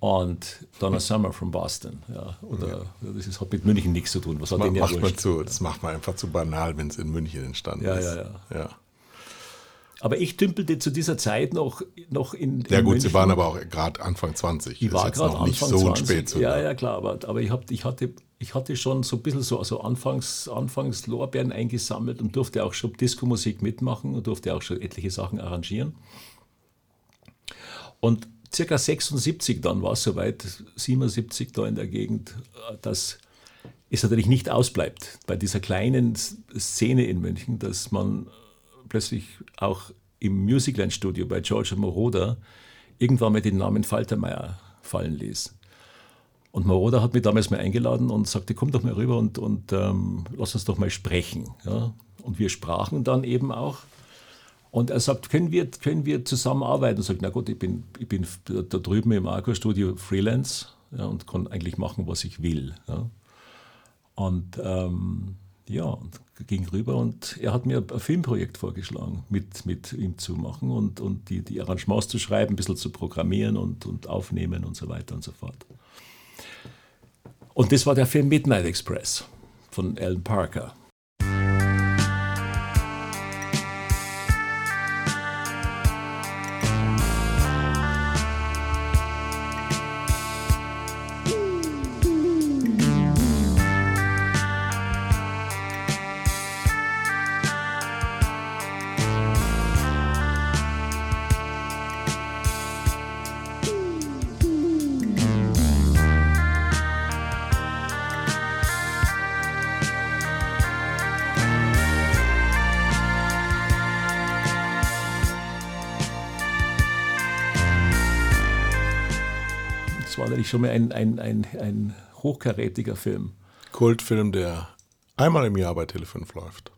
und Donna [laughs] Summer from Boston. Ja, oder ja. das ist, hat mit München nichts zu tun. Was hat macht, macht man zu, das macht man einfach zu banal, wenn es in München entstanden ist. Ja, ja, ja. Aber ich dümpelte zu dieser Zeit noch, noch in. Ja, in gut, München. Sie waren aber auch gerade Anfang 20. Ich war gerade Anfang nicht so 20. spät. Ja, ja, klar. Aber, aber ich, hab, ich, hatte, ich hatte schon so ein bisschen so also Anfangs, Anfangs Lorbeeren eingesammelt und durfte auch schon Disco-Musik mitmachen und durfte auch schon etliche Sachen arrangieren. Und circa 76 dann war es soweit, 77 da in der Gegend, dass es natürlich nicht ausbleibt bei dieser kleinen Szene in München, dass man plötzlich auch im Musicland-Studio bei George Moroder irgendwann mal den Namen Faltermeier fallen ließ. Und Moroder hat mich damals mal eingeladen und sagte, komm doch mal rüber und, und ähm, lass uns doch mal sprechen. Ja? Und wir sprachen dann eben auch. Und er sagt, können wir, können wir zusammenarbeiten? Und sagt, na gut, ich bin, ich bin da drüben im Arco-Studio Freelance ja, und kann eigentlich machen, was ich will. Ja? Und ähm, ja, und ging rüber und er hat mir ein Filmprojekt vorgeschlagen, mit, mit ihm zu machen und, und die, die Arrangements zu schreiben, ein bisschen zu programmieren und, und aufnehmen und so weiter und so fort. Und das war der Film Midnight Express von Alan Parker. Natürlich schon mal ein, ein, ein, ein hochkarätiger Film. Kultfilm, der einmal im Jahr bei Tele5 läuft.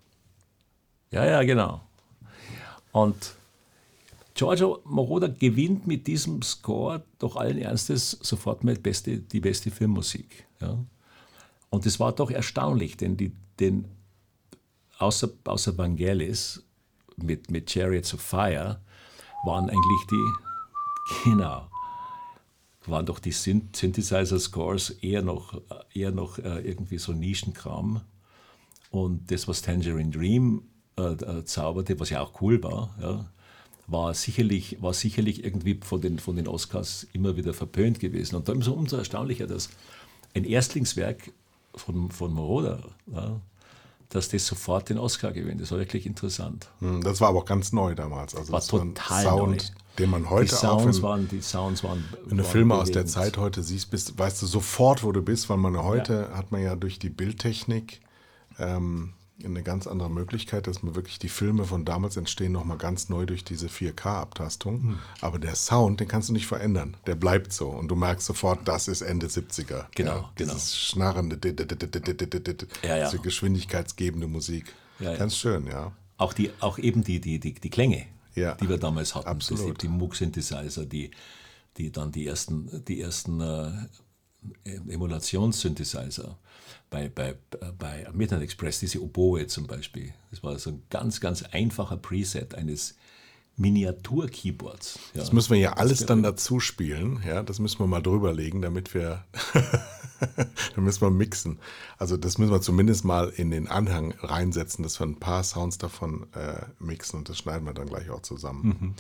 Ja, ja, genau. Und Giorgio Moroder gewinnt mit diesem Score doch allen Ernstes sofort mal beste, die beste Filmmusik. Ja? Und das war doch erstaunlich, denn, die, denn außer, außer Vangelis mit, mit Chariots of Fire waren eigentlich die, [laughs] genau, waren doch die Synthesizer-Scores eher noch, eher noch äh, irgendwie so Nischenkram. Und das, was Tangerine Dream äh, äh, zauberte, was ja auch cool war, ja, war sicherlich, war sicherlich irgendwie von den, von den Oscars immer wieder verpönt gewesen. Und da ist es umso erstaunlicher, dass ein Erstlingswerk von, von Moroder, ja, dass das sofort den Oscar gewinnt. Das war wirklich interessant. Hm, das war aber auch ganz neu damals. Also war total neu. Den man heute die auch, Sounds wenn, waren, die Sounds waren. wenn du Filme aus der. Zeit heute siehst, bist, weißt du sofort, wo du bist, weil man heute hat man ja durch die Bildtechnik ähm, eine ganz andere Möglichkeit, dass man wirklich die Filme von damals entstehen nochmal ganz neu durch diese 4K-Abtastung. Hm. Aber der Sound, den kannst du nicht verändern. Der bleibt so. Und du merkst sofort, das ist Ende 70er. Genau, ja, genau. Dieses schnarrende, Ja, ja. diese geschwindigkeitsgebende Musik. Ja, ja. Ganz schön, ja. Auch, die, auch eben die, die, die, die Klänge, Ja, die wir damals hatten. absolut. Die Moog-Synthesizer, die, die dann die ersten, die ersten äh, Emulationssynthesizer bei, bei, bei Midnight Express, diese Oboe zum Beispiel. Das war so ein ganz, ganz einfacher Preset eines Miniatur-Keyboards. Ja. Das müssen wir ja alles dann dazu spielen. Ja, das müssen wir mal drüber legen, damit wir. [laughs] dann müssen wir mixen. Also, das müssen wir zumindest mal in den Anhang reinsetzen, dass wir ein paar Sounds davon äh, mixen und das schneiden wir dann gleich auch zusammen. Mhm.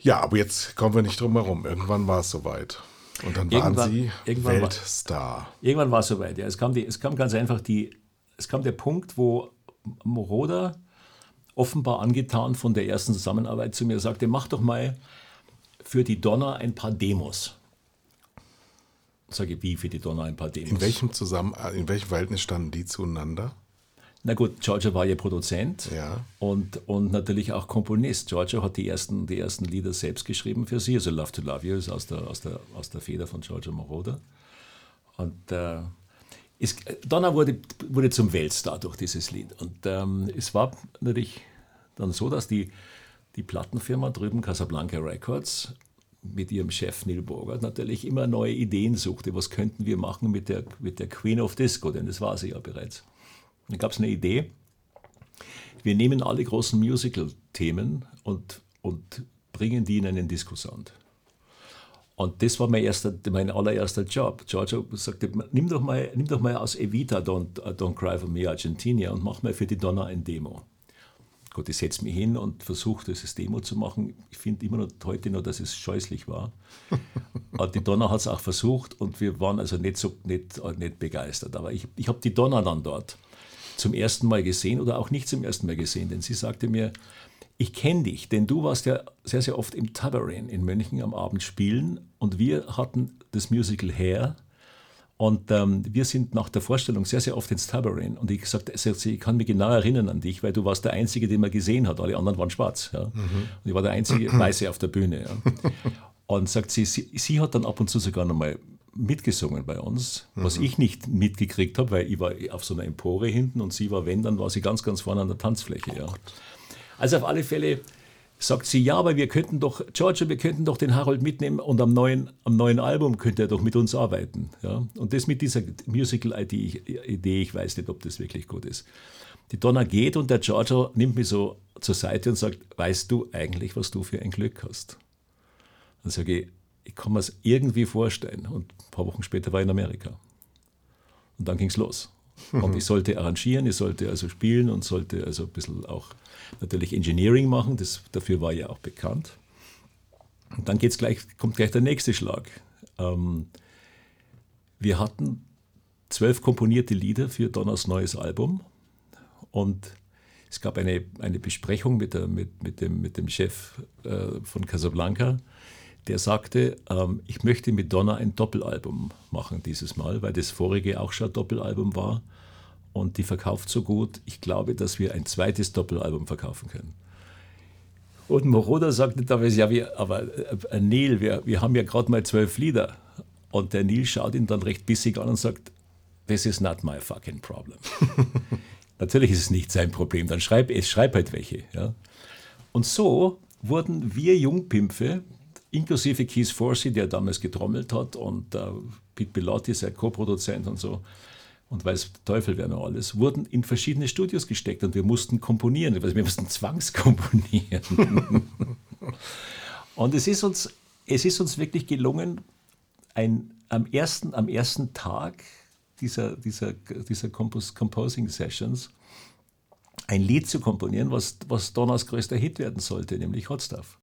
Ja, aber jetzt kommen wir nicht drum herum. Irgendwann war es soweit. Und dann waren Irgendwann- sie irgendwann war- Weltstar. Irgendwann war es soweit. Ja. Es, kam die, es kam ganz einfach die, es kam der Punkt, wo Moroder offenbar angetan von der ersten Zusammenarbeit zu mir sagte, mach doch mal für die Donner ein paar Demos. Sage ich, wie für die Donner ein paar Demos? In welchem Zusammen in welchem Verhältnis standen die zueinander? Na gut, Giorgio war ja Produzent Ja. und, und natürlich auch Komponist. Giorgio hat die ersten, die ersten Lieder selbst geschrieben für sie. Also Love to Love You ist aus der, aus der, aus der Feder von Giorgio Moroder. Und äh, ist, Donna wurde, wurde zum Weltstar durch dieses Lied. Und ähm, es war natürlich dann so, dass die, die Plattenfirma drüben, Casablanca Records, mit ihrem Chef Neil Bogart natürlich immer neue Ideen suchte. Was könnten wir machen mit der, mit der Queen of Disco? Denn das war sie ja bereits. Da gab es eine Idee. Wir nehmen alle großen Musical-Themen und, und bringen die in einen Disco-Sound. Und das war mein, erster, mein allererster Job. Giorgio sagte, nimm doch mal, nimm doch mal aus Evita Don't, Don't Cry For Me Argentina und mach mal für die Donna ein Demo. Gut, ich setze mich hin und versuche dieses Demo zu machen. Ich finde immer noch heute noch, dass es scheußlich war. [laughs] Und die Donna hat es auch versucht und wir waren also nicht so nicht, nicht begeistert. Aber ich, ich habe die Donna dann dort zum ersten Mal gesehen oder auch nicht zum ersten Mal gesehen, denn sie sagte mir, ich kenne dich, denn du warst ja sehr, sehr oft im Tabarin in München am Abend spielen und wir hatten das Musical Hair und ähm, wir sind nach der Vorstellung sehr, sehr oft ins Tabarin und ich sagte, sie ich kann mich genau erinnern an dich, weil du warst der Einzige, den man gesehen hat, alle anderen waren schwarz. Ja? Und ich war der einzige [clears throat] Weiße auf der Bühne. Ja? Und sagt sie, sie, sie hat dann ab und zu sogar nochmal mitgesungen bei uns, was ich nicht mitgekriegt habe, weil ich war auf so einer Empore hinten und sie war, wenn, dann war sie ganz, ganz vorne an der Tanzfläche. Ja. Also auf alle Fälle sagt sie, ja, aber wir könnten doch, Giorgio, wir könnten doch den Harold mitnehmen und am neuen, am neuen Album könnte er doch mit uns arbeiten. Ja. Und das mit dieser Musical-Idee, ich weiß nicht, ob das wirklich gut ist. Die Donna geht und der Giorgio nimmt mich so zur Seite und sagt, weißt du eigentlich, was du für ein Glück hast? Dann sage ich, ich kann mir es irgendwie vorstellen. Und ein paar Wochen später war ich in Amerika. Und dann ging es los. Und ich sollte arrangieren, ich sollte also spielen und sollte also ein bisschen auch natürlich Engineering machen. Das, dafür war ich ja auch bekannt. Und dann geht's gleich, kommt gleich der nächste Schlag. Ähm, wir hatten zwölf komponierte Lieder für Donners neues Album. Und es gab eine, eine Besprechung mit, der, mit, mit, dem, mit dem Chef äh, von Casablanca, der sagte, ähm, ich möchte mit Donna ein Doppelalbum machen dieses Mal, weil das vorige auch schon ein Doppelalbum war und die verkauft so gut. Ich glaube, dass wir ein zweites Doppelalbum verkaufen können. Und Moroder sagte damals, ja, wir, aber äh, Neil, wir, wir haben ja gerade mal zwölf Lieder. Und der Neil schaut ihn dann recht bissig an und sagt, this is not my fucking problem. [laughs] Natürlich ist es nicht sein Problem, dann schreib, schreib halt welche. Ja. Und so wurden wir Jungpimpfe, inklusive Keith Forsey, der damals getrommelt hat, und äh, Pete Bellotti, sein Co-Produzent und so, und weiß Teufel wer noch alles, wurden in verschiedene Studios gesteckt und wir mussten komponieren. Also wir mussten [laughs] zwangskomponieren. und es ist uns, es ist uns wirklich gelungen, ein, am, ersten, am ersten Tag dieser, dieser, dieser Compos Composing Sessions ein Lied zu komponieren, was, was Donners größter Hit werden sollte, nämlich Hot Stuff.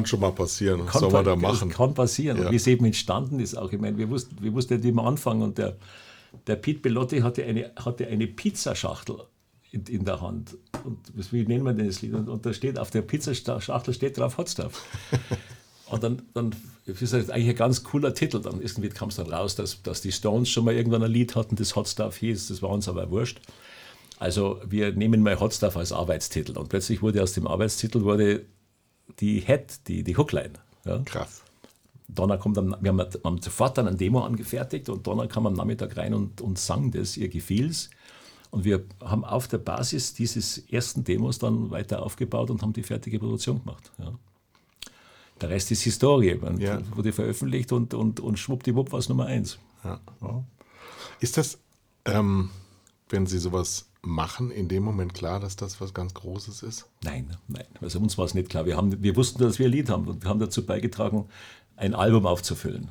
Kann schon mal passieren. Was soll man da machen? Kann passieren. Ja. Und wie es eben entstanden ist auch. Ich meine, wir wussten, wir wussten nicht, wir anfangen. Und der, der Pete Bellotti hatte eine, hatte eine Pizzaschachtel in, in der Hand. Und was- wie nennen wir denn das Lied? Und, und da steht auf der Pizzaschachtel steht drauf Hot Stuff. [laughs] Und dann, dann das ist das eigentlich ein ganz cooler Titel. Dann irgendwie kam es dann raus, dass, dass die Stones schon mal irgendwann ein Lied hatten, das Hot Stuff hieß. Das war uns aber wurscht. Also wir nehmen mal Hot Stuff als Arbeitstitel. Und plötzlich wurde aus dem Arbeitstitel wurde die Head, die, die Hookline. Ja. Krass. Donna kommt am, wir haben, haben sofort dann ein Demo angefertigt und Donna kam am Nachmittag rein und, und sang das, ihr gefiel's. Und wir haben auf der Basis dieses ersten Demos dann weiter aufgebaut und haben die fertige Produktion gemacht. Ja. Der Rest ist Historie. Man Ja. wurde veröffentlicht und, und, und schwuppdiwupp war es Nummer eins. Ja. Ist das, ähm, wenn Sie sowas machen, in dem Moment klar, dass das was ganz Großes ist? Nein, nein. Also uns war es nicht klar. Wir, haben, wir wussten, dass wir ein Lied haben und wir haben dazu beigetragen, ein Album aufzufüllen.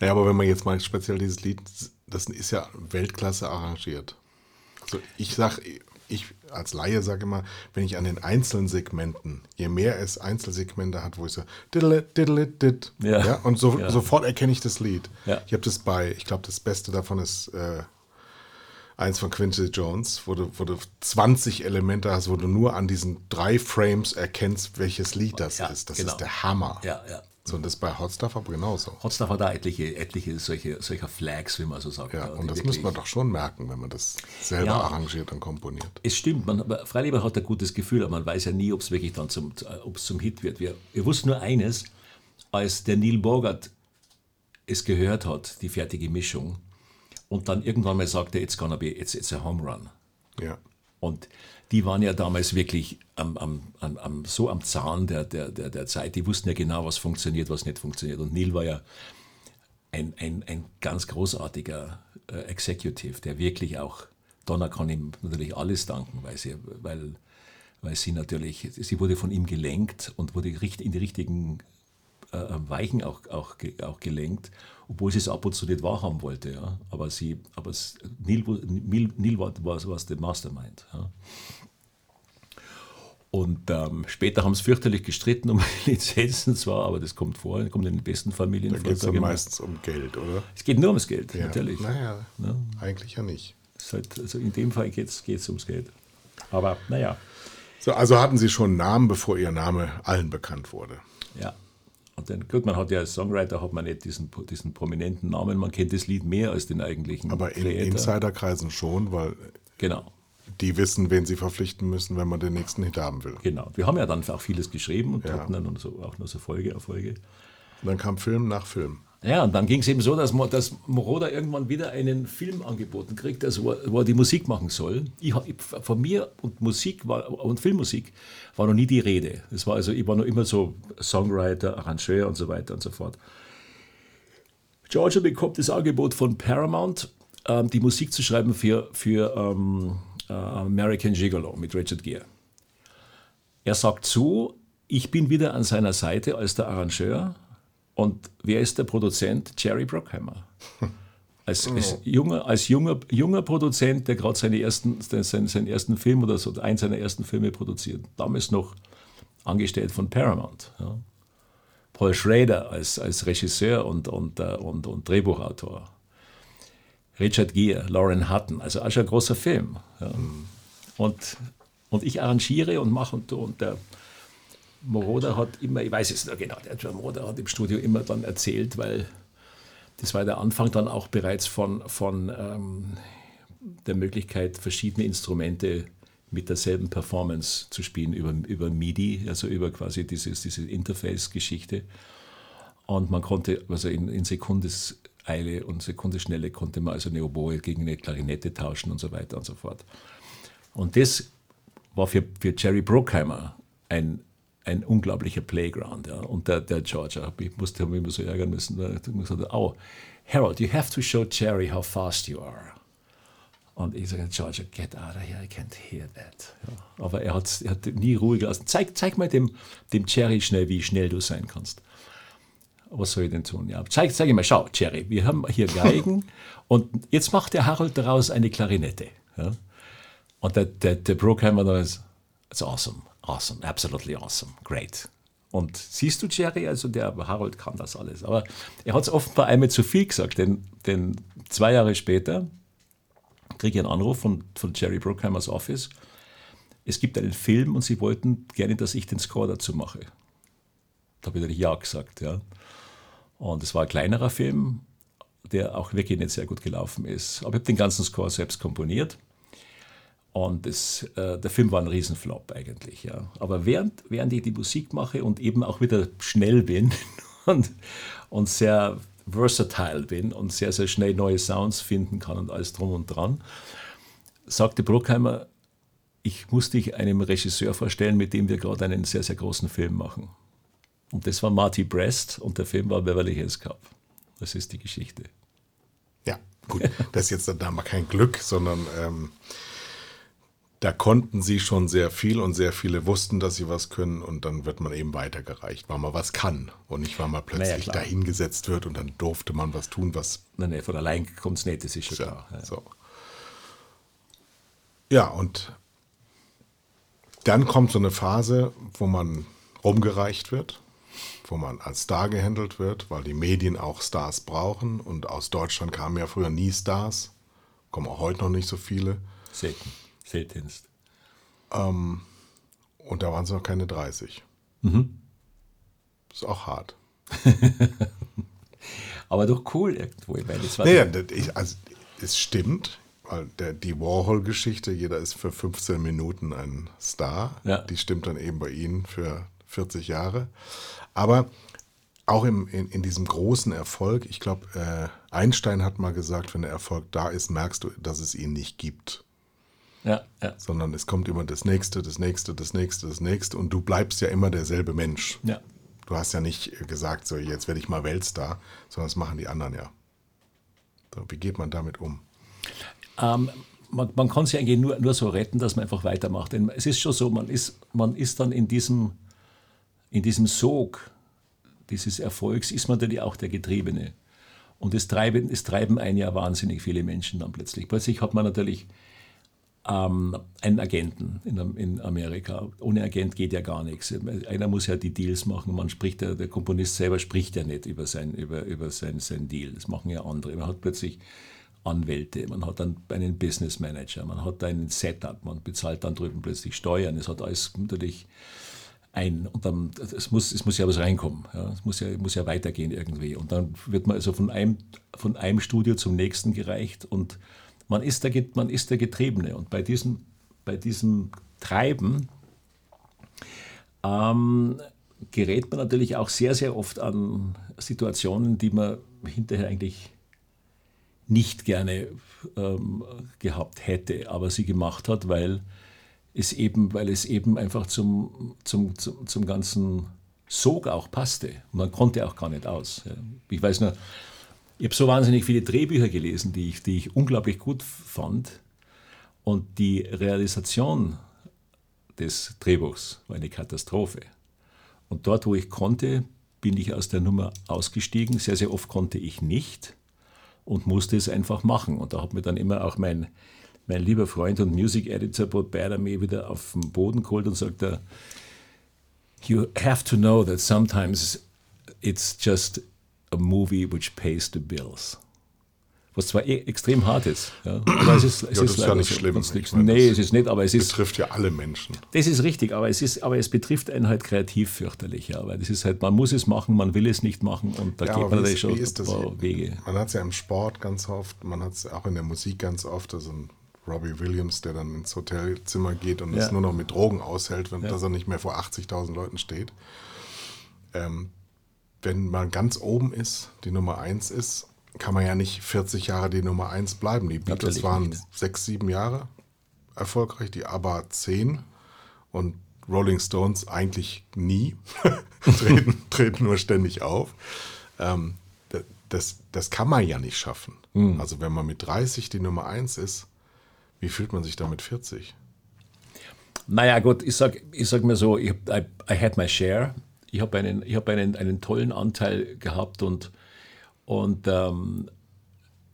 Naja, aber wenn man jetzt mal speziell dieses Lied, das ist ja Weltklasse arrangiert. Also ich sag, ich als Laie sage immer, wenn ich an den einzelnen Segmenten, je mehr es Einzelsegmente hat, wo ich so diddle, diddle, dit, Ja. ja. und so, Ja. sofort erkenne ich das Lied. Ja. Ich habe das bei, ich glaube, das Beste davon ist äh, eins von Quincy Jones, wo du, wo du 20 Elemente hast, wo du nur an diesen drei Frames erkennst, welches Lied das Ja, ist. Das genau. ist der Hammer. Ja, ja. So, und das bei Hot Stuff aber genauso. Hotstuff hat da etliche, etliche solche, solcher Flags, wie man so sagt. Ja, und das wirklich- muss man doch schon merken, wenn man das selber Ja. arrangiert und komponiert. Es stimmt, man, man hat ein gutes Gefühl, aber man weiß ja nie, ob es wirklich dann zum, äh, ob's zum Hit wird. Wir, wir wussten nur eines, als der Neil Bogart es gehört hat, die fertige Mischung, und dann irgendwann mal sagte, it's gonna be, it's, it's a home run. Ja. Und die waren ja damals wirklich am, am, am, so am Zahn der, der, der, der Zeit. Die wussten ja genau, was funktioniert, was nicht funktioniert. Und Neil war ja ein, ein, ein ganz großartiger äh, Executive, der wirklich auch, Donna kann ihm natürlich alles danken, weil sie, weil, weil sie natürlich, sie wurde von ihm gelenkt und wurde in die richtigen äh, Weichen auch, auch, auch gelenkt, obwohl sie es ab und zu nicht wahrhaben wollte. Ja. Aber, sie, aber es, Neil, Neil, Neil war, war, war der Mastermind. Ja. Und ähm, später haben sie fürchterlich gestritten um [laughs] Lizenzen zwar, aber das kommt vor, kommt in den besten Familien Da vor. geht es dann ich mal. meistens um Geld, oder? Es geht nur ums Geld, Ja. natürlich. Naja, Ja. eigentlich ja nicht. Halt, also in dem Fall geht es ums Geld. Aber naja, So, also hatten Sie schon einen Namen, bevor Ihr Name allen bekannt wurde. ja. Dann, gut, man hat ja als Songwriter hat man nicht diesen, diesen prominenten Namen, man kennt das Lied mehr als den eigentlichen Aber in Creator. Insiderkreisen schon, weil Genau, die wissen, wen sie verpflichten müssen, wenn man den nächsten Hit haben will. genau. Wir haben ja dann auch vieles geschrieben und Ja. hatten dann so, auch noch so Folgeerfolge. Und dann kam Film nach Film. Ja, und dann ging es eben so, dass, dass Moroder irgendwann wieder einen Film angeboten kriegt, also wo, wo er die Musik machen soll. Ich, von mir und Musik war, und Filmmusik war noch nie die Rede. Das war also, ich war noch immer so Songwriter, Arrangeur und so weiter und so fort. Georgia bekommt das Angebot von Paramount, ähm, die Musik zu schreiben für, für ähm, äh, American Gigolo mit Richard Gere. Er sagt zu, ich bin wieder an seiner Seite als der Arrangeur. Und wer ist der Produzent? Jerry Bruckheimer. [laughs] Als, als, junger, als junger, junger Produzent, der gerade seine ersten, seinen, seinen ersten Film oder so, einen seiner ersten Filme produziert, damals noch angestellt von Paramount. Ja. Paul Schrader als, als Regisseur und, und, äh, und, und Drehbuchautor. Richard Gere, Lauren Hutton, also auch schon ein großer Film. Ja. Und, und ich arrangiere und mache und, und der Moroder hat immer, ich weiß es noch genau, der John Moroder hat im Studio immer dann erzählt, weil das war der Anfang dann auch bereits von, von ähm, der Möglichkeit, verschiedene Instrumente mit derselben Performance zu spielen über, über MIDI, also über quasi dieses, diese Interface-Geschichte. Und man konnte, also in, in Sekundeseile und Sekundenschnelle konnte man also eine Oboe gegen eine Klarinette tauschen und so weiter und so fort. Und das war für, für Jerry Bruckheimer ein, ein unglaublicher Playground. Ja. Und der, der Georgia, ich musste mich immer so ärgern müssen, weil er gesagt oh, Harold, you have to show Jerry how fast you are. Und ich sage, Georgia, get out of here, I can't hear that. Ja. Aber er hat, er hat nie Ruhe gelassen. Zeig, zeig mal dem, dem Jerry schnell, wie schnell du sein kannst. Was soll ich denn tun? Ja, zeig, zeig ihm mal, schau, Jerry, wir haben hier Geigen [laughs] und jetzt macht der Harold daraus eine Klarinette. Ja. Und der, der, der Brookheimer da ist, it's awesome, awesome, absolutely awesome, great. Und siehst du, Jerry, also der Harold kann das alles. Aber er hat es offenbar einmal zu viel gesagt, denn, denn zwei Jahre später kriege ich einen Anruf von, von Jerry Bruckheimers Office. Es gibt einen Film und sie wollten gerne, dass ich den Score dazu mache. Da habe ich natürlich Ja gesagt. Ja. Und es war ein kleinerer Film, der auch wirklich nicht sehr gut gelaufen ist. Aber ich habe den ganzen Score selbst komponiert. Und das, äh, der Film war ein Riesenflop eigentlich. Ja. Aber während, während ich die Musik mache und eben auch wieder schnell bin [laughs] und, und sehr versatile bin und sehr, sehr schnell neue Sounds finden kann und alles drum und dran, sagte Bruckheimer, ich muss dich einem Regisseur vorstellen, mit dem wir gerade einen sehr, sehr großen Film machen. Und das war Marty Brest und der Film war Beverly Hills Cop. Das ist die Geschichte. Ja, gut. Das ist jetzt da mal kein Glück, sondern ähm, da konnten sie schon sehr viel und sehr viele wussten, dass sie was können und dann wird man eben weitergereicht, weil man was kann und nicht, weil man plötzlich klar. dahingesetzt wird und dann durfte man was tun, was Nein, nein, von allein kommt es nicht, das ist schon ja, klar. Ja. so. Ja, und dann kommt so eine Phase, wo man rumgereicht wird, wo man als Star gehandelt wird, weil die Medien auch Stars brauchen und aus Deutschland kamen ja früher nie Stars, kommen auch heute noch nicht so viele. Selten, seltenst. Und da waren es noch keine 30. Mhm. Ist auch hart. [laughs] Aber doch cool irgendwo. Ich meine, das war Naja, das- ich, also, es stimmt, weil der, die Warhol-Geschichte, jeder ist für 15 Minuten ein Star. Ja. Die stimmt dann eben bei Ihnen für 40 Jahre. Aber auch im, in, in diesem großen Erfolg, ich glaube, äh, Einstein hat mal gesagt, wenn der Erfolg da ist, merkst du, dass es ihn nicht gibt. Ja, ja, Sondern es kommt immer das nächste, das nächste, das nächste, das nächste und du bleibst ja immer derselbe Mensch. ja. Du hast ja nicht gesagt, so jetzt werde ich mal Weltstar, sondern das machen die anderen ja. So, wie geht man damit um? Ähm, man, man kann sich eigentlich nur, nur so retten, dass man einfach weitermacht. Denn es ist schon so, man ist, man ist dann in diesem, in diesem Sog dieses Erfolgs, ist man natürlich auch der Getriebene. Und es treiben, es treiben ein Jahr wahnsinnig viele Menschen dann plötzlich. Plötzlich hat man natürlich ähm, einen Agenten in, in Amerika. Ohne Agent geht ja gar nichts. Einer muss ja die Deals machen. Man spricht ja, der Komponist selber spricht ja nicht über sein, über, über sein, sein Deal. Das machen ja andere. Man hat plötzlich Anwälte, man hat dann einen Business Manager, man hat einen Setup, man bezahlt dann drüben plötzlich Steuern. Es hat alles natürlich ein und dann es muss, es muss ja was reinkommen. Ja. Es muss ja, muss ja weitergehen irgendwie. Und dann wird man also von einem, von einem Studio zum nächsten gereicht und man ist der, man ist der Getriebene. Und bei diesem, bei diesem Treiben ähm, gerät man natürlich auch sehr, sehr oft an Situationen, die man hinterher eigentlich nicht gerne ähm, gehabt hätte, aber sie gemacht hat, weil es eben, weil es eben einfach zum, zum, zum, zum ganzen Sog auch passte. Man konnte auch gar nicht aus. Ich weiß nur, ich habe so wahnsinnig viele Drehbücher gelesen, die ich, die ich unglaublich gut fand. Und die Realisation des Drehbuchs war eine Katastrophe. Und dort, wo ich konnte, bin ich aus der Nummer ausgestiegen. Sehr, sehr oft konnte ich nicht. und musste es einfach machen. Und da hat mir dann immer auch mein, mein lieber Freund und Music Editor Bob mir wieder auf den Boden geholt und sagte, you have to know that sometimes it's just a movie which pays the bills. Was zwar e extrem hart ist, ja, aber es ist, es Ja, das ist ja nicht so. schlimm. Nichts. meine, nee, es ist nicht, aber es ist, Betrifft ja alle Menschen. das ist richtig, aber es, ist, aber es betrifft einen halt kreativ fürchterlich, ja, weil das ist halt, man muss es machen, man will es nicht machen und da Ja, geht man ist, schon ist ein paar Wege. Man hat es ja im Sport ganz oft, man hat es auch in der Musik ganz oft. Also ein Robbie Williams, der dann ins Hotelzimmer geht und Ja. es nur noch mit Drogen aushält, wenn, Ja. dass er nicht mehr vor 80.000 Leuten steht. Ähm, wenn man ganz oben ist, die Nummer 1 ist, kann man ja nicht 40 Jahre die Nummer 1 bleiben. Die Beatles Natürlich waren nicht. sechs, sieben Jahre erfolgreich, die ABBA 10 und Rolling Stones eigentlich nie, [laughs] treten, [laughs] treten nur ständig auf. Ähm, da- das, das kann man ja nicht schaffen. Hm. Also wenn man mit 30 die Nummer 1 ist, wie fühlt man sich da mit 40? Naja, gut, ich sag, ich sag mir so, ich, I, I had my share. Ich habe einen, hab einen, einen tollen Anteil gehabt und, und ähm,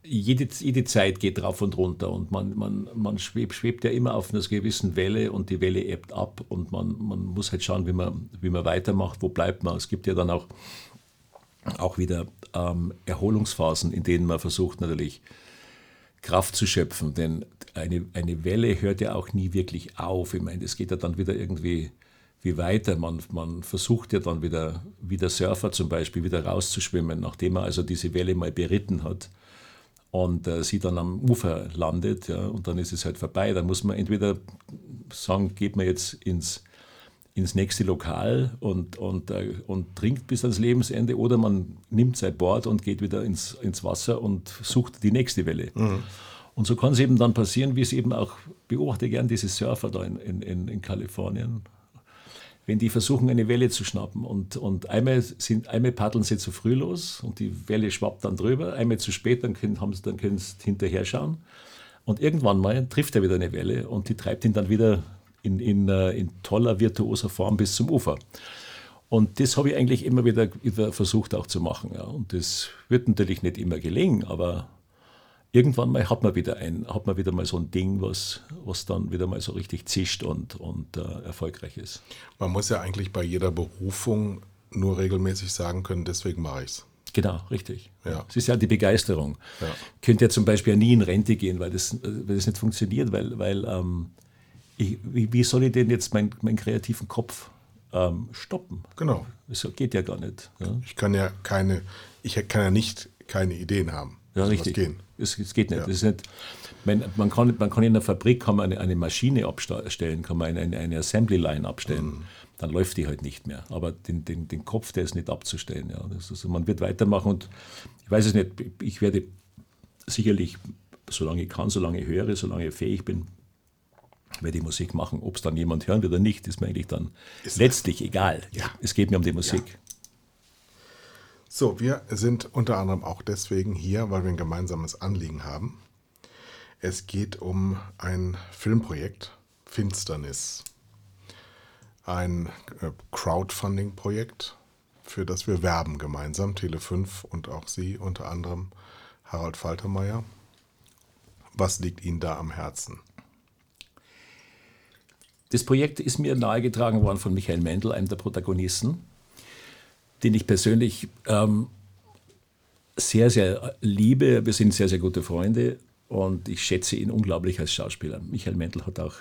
jede, jede Zeit geht rauf und runter und man, man, man schwebt, schwebt ja immer auf einer gewissen Welle und die Welle ebbt ab und man, man muss halt schauen, wie man, wie man weitermacht, wo bleibt man. Es gibt ja dann auch, auch wieder ähm, Erholungsphasen, in denen man versucht natürlich Kraft zu schöpfen, denn eine, eine Welle hört ja auch nie wirklich auf. Ich meine, es geht ja dann wieder irgendwie wie weiter. Man, man versucht ja dann wieder, wie der Surfer zum Beispiel, wieder rauszuschwimmen, nachdem er also diese Welle mal beritten hat und äh, sie dann am Ufer landet, ja, und dann ist es halt vorbei. Dann muss man entweder sagen, geht man jetzt ins, ins nächste Lokal und, und, äh, und trinkt bis ans Lebensende oder man nimmt sein Board und geht wieder ins, ins Wasser und sucht die nächste Welle. Und so kann es eben dann passieren, wie es eben auch, beobachte gern diese Surfer da in, in, in, in Kalifornien, wenn die versuchen, eine Welle zu schnappen und, und einmal, sind, einmal paddeln sie zu früh los und die Welle schwappt dann drüber, einmal zu spät, dann können, haben sie, dann können sie hinterher schauen und irgendwann mal trifft er wieder eine Welle und die treibt ihn dann wieder in, in, äh, in toller, virtuoser Form bis zum Ufer. Und das habe ich eigentlich immer wieder, wieder versucht auch zu machen. Ja. Und das wird natürlich nicht immer gelingen, aber irgendwann mal hat man wieder ein, hat man wieder mal so ein Ding, was, was dann wieder mal so richtig zischt und, und äh, erfolgreich ist. Man muss ja eigentlich bei jeder Berufung nur regelmäßig sagen können, deswegen mache ich es. Genau, richtig. Ja. Es ist ja die Begeisterung. Ja. Könnte ja zum Beispiel nie in Rente gehen, weil das, weil das nicht funktioniert, weil, weil ähm, ich, wie, wie soll ich denn jetzt meinen meinen kreativen Kopf ähm, stoppen? Genau. Das geht ja gar nicht. Ja, Ich kann ja keine, ich kann ja nicht keine Ideen haben. Ja was richtig. Gehen. Es, es geht nicht. Ja. Das ist nicht man, man, kann, man kann in der Fabrik kann man eine, eine Maschine abstellen, kann man eine, eine Assembly Line abstellen. Mhm. Dann läuft die halt nicht mehr. Aber den, den, den Kopf, der ist nicht abzustellen. Ja. Das ist, also man wird weitermachen und ich weiß es nicht, ich werde sicherlich, solange ich kann, solange ich höre, solange ich fähig bin, werde ich Musik machen. Ob es dann jemand hören wird oder nicht, ist mir eigentlich dann letztlich egal. Ja. Es geht mir um die Musik. So, wir sind unter anderem auch deswegen hier, weil wir ein gemeinsames Anliegen haben. Es geht um ein Filmprojekt, Finsternis. Ein äh, Crowdfunding-Projekt, für das wir werben gemeinsam, Tele5 und auch Sie, unter anderem Harald Faltermeier. Was liegt Ihnen da am Herzen? Das Projekt ist mir nahegetragen worden von Michael Mendel, einem der Protagonisten, den ich persönlich ähm, sehr, sehr liebe. Wir sind sehr, sehr gute Freunde und ich schätze ihn unglaublich als Schauspieler. Michael Mendel hat auch,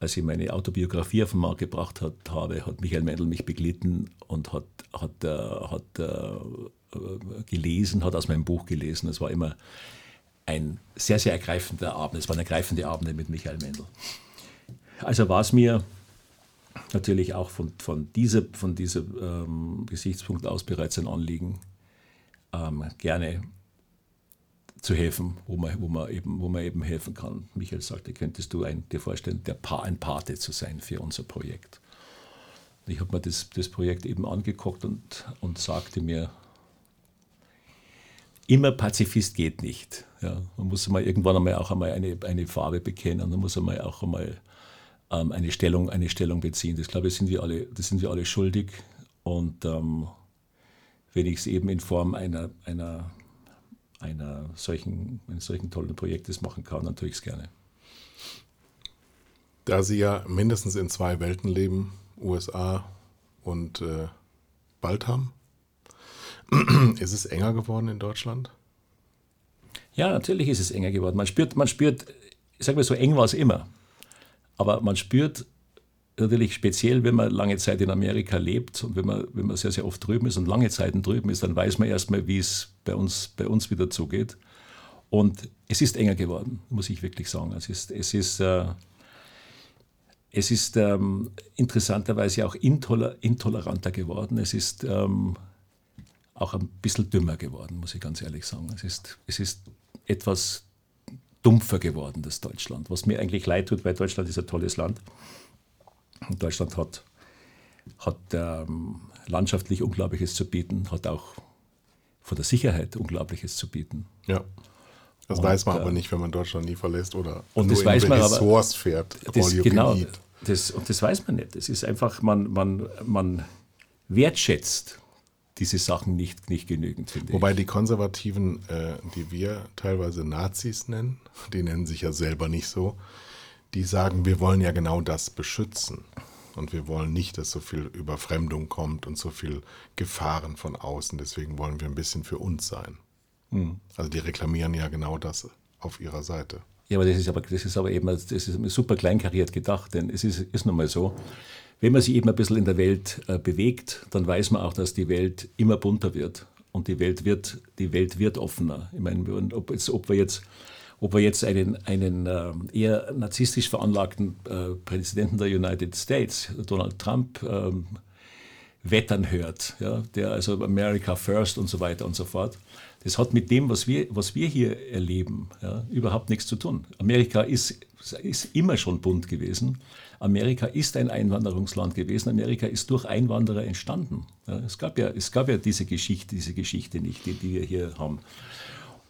als ich meine Autobiografie auf den Markt gebracht hat, habe, hat Michael Mendel mich beglitten und hat, hat, äh, hat äh, gelesen, hat aus meinem Buch gelesen. Es war immer ein sehr, sehr ergreifender Abend. Es waren ergreifende Abende mit Michael Mendel. Also war es mir natürlich auch von, von diesem von dieser, ähm, Gesichtspunkt aus bereits ein Anliegen, ähm, gerne zu helfen, wo man, wo, man eben, wo man eben helfen kann. Michael sagte, könntest du ein, dir vorstellen, der pa ein Pate zu sein für unser Projekt. Ich habe mir das, das Projekt eben angeguckt und, und sagte mir, immer Pazifist geht nicht. Ja, man muss mal irgendwann einmal auch einmal eine, eine Farbe bekennen, man muss einmal auch einmal ähm, eine, Stellung, eine Stellung beziehen. Das glaube ich, sind wir alle, das sind wir alle schuldig. Und ähm, wenn ich es eben in Form einer, einer, einer solchen, eines solchen tollen Projektes machen kann, dann tue ich es gerne. Da Sie ja mindestens in zwei Welten leben, USA und äh, Baltham, [clears throat] ist es enger geworden in Deutschland? Ja, natürlich ist es enger geworden. Man spürt, man spürt, ich sage mal so, eng war es immer. Aber man spürt natürlich speziell, wenn man lange Zeit in Amerika lebt und wenn man, wenn man sehr, sehr oft drüben ist und lange Zeiten drüben ist, dann weiß man erstmal, wie es bei uns, bei uns wieder zugeht. Und es ist enger geworden, muss ich wirklich sagen. Es ist, es ist, äh, es ist ähm, interessanterweise auch intoler, intoleranter geworden. Es ist ähm, auch ein bisschen dümmer geworden, muss ich ganz ehrlich sagen. Es ist, es ist etwas dumpfer geworden, das Deutschland. Was mir eigentlich leid tut, weil Deutschland ist ein tolles Land. Und Deutschland hat, hat ähm, landschaftlich Unglaubliches zu bieten, hat auch von der Sicherheit Unglaubliches zu bieten. Ja. Das Und, weiß man äh, aber nicht, wenn man Deutschland nie verlässt oder Und nur das weiß man aber- fährt. Das, genau, das, und das weiß man nicht. Das ist einfach, man, man, man wertschätzt diese Sachen nicht, nicht genügend, finde Wobei die Konservativen, äh, die wir teilweise Nazis nennen, die nennen sich ja selber nicht so, die sagen, wir wollen ja genau das beschützen. Und wir wollen nicht, dass so viel Überfremdung kommt und so viel Gefahren von außen. Deswegen wollen wir ein bisschen für uns sein. Hm. Also die reklamieren ja genau das auf ihrer Seite. Ja, aber das ist aber, das ist aber eben das ist super kleinkariert gedacht, denn es ist, ist nun mal so, wenn man sich eben ein bisschen in der Welt äh, bewegt, dann weiß man auch, dass die Welt immer bunter wird und die Welt wird, die Welt wird offener. Ich meine, ob, jetzt, ob wir jetzt, ob wir jetzt einen, einen ähm, eher narzisstisch veranlagten äh, Präsidenten der United States, Donald Trump, ähm, wettern hört, ja, der also America First und so weiter und so fort. Das hat mit dem, was wir, was wir hier erleben, ja, überhaupt nichts zu tun. Amerika ist, ist immer schon bunt gewesen. Amerika ist ein Einwanderungsland gewesen. Amerika ist durch Einwanderer entstanden. Ja, es, gab ja, es gab ja diese Geschichte, diese Geschichte nicht, die, die wir hier haben.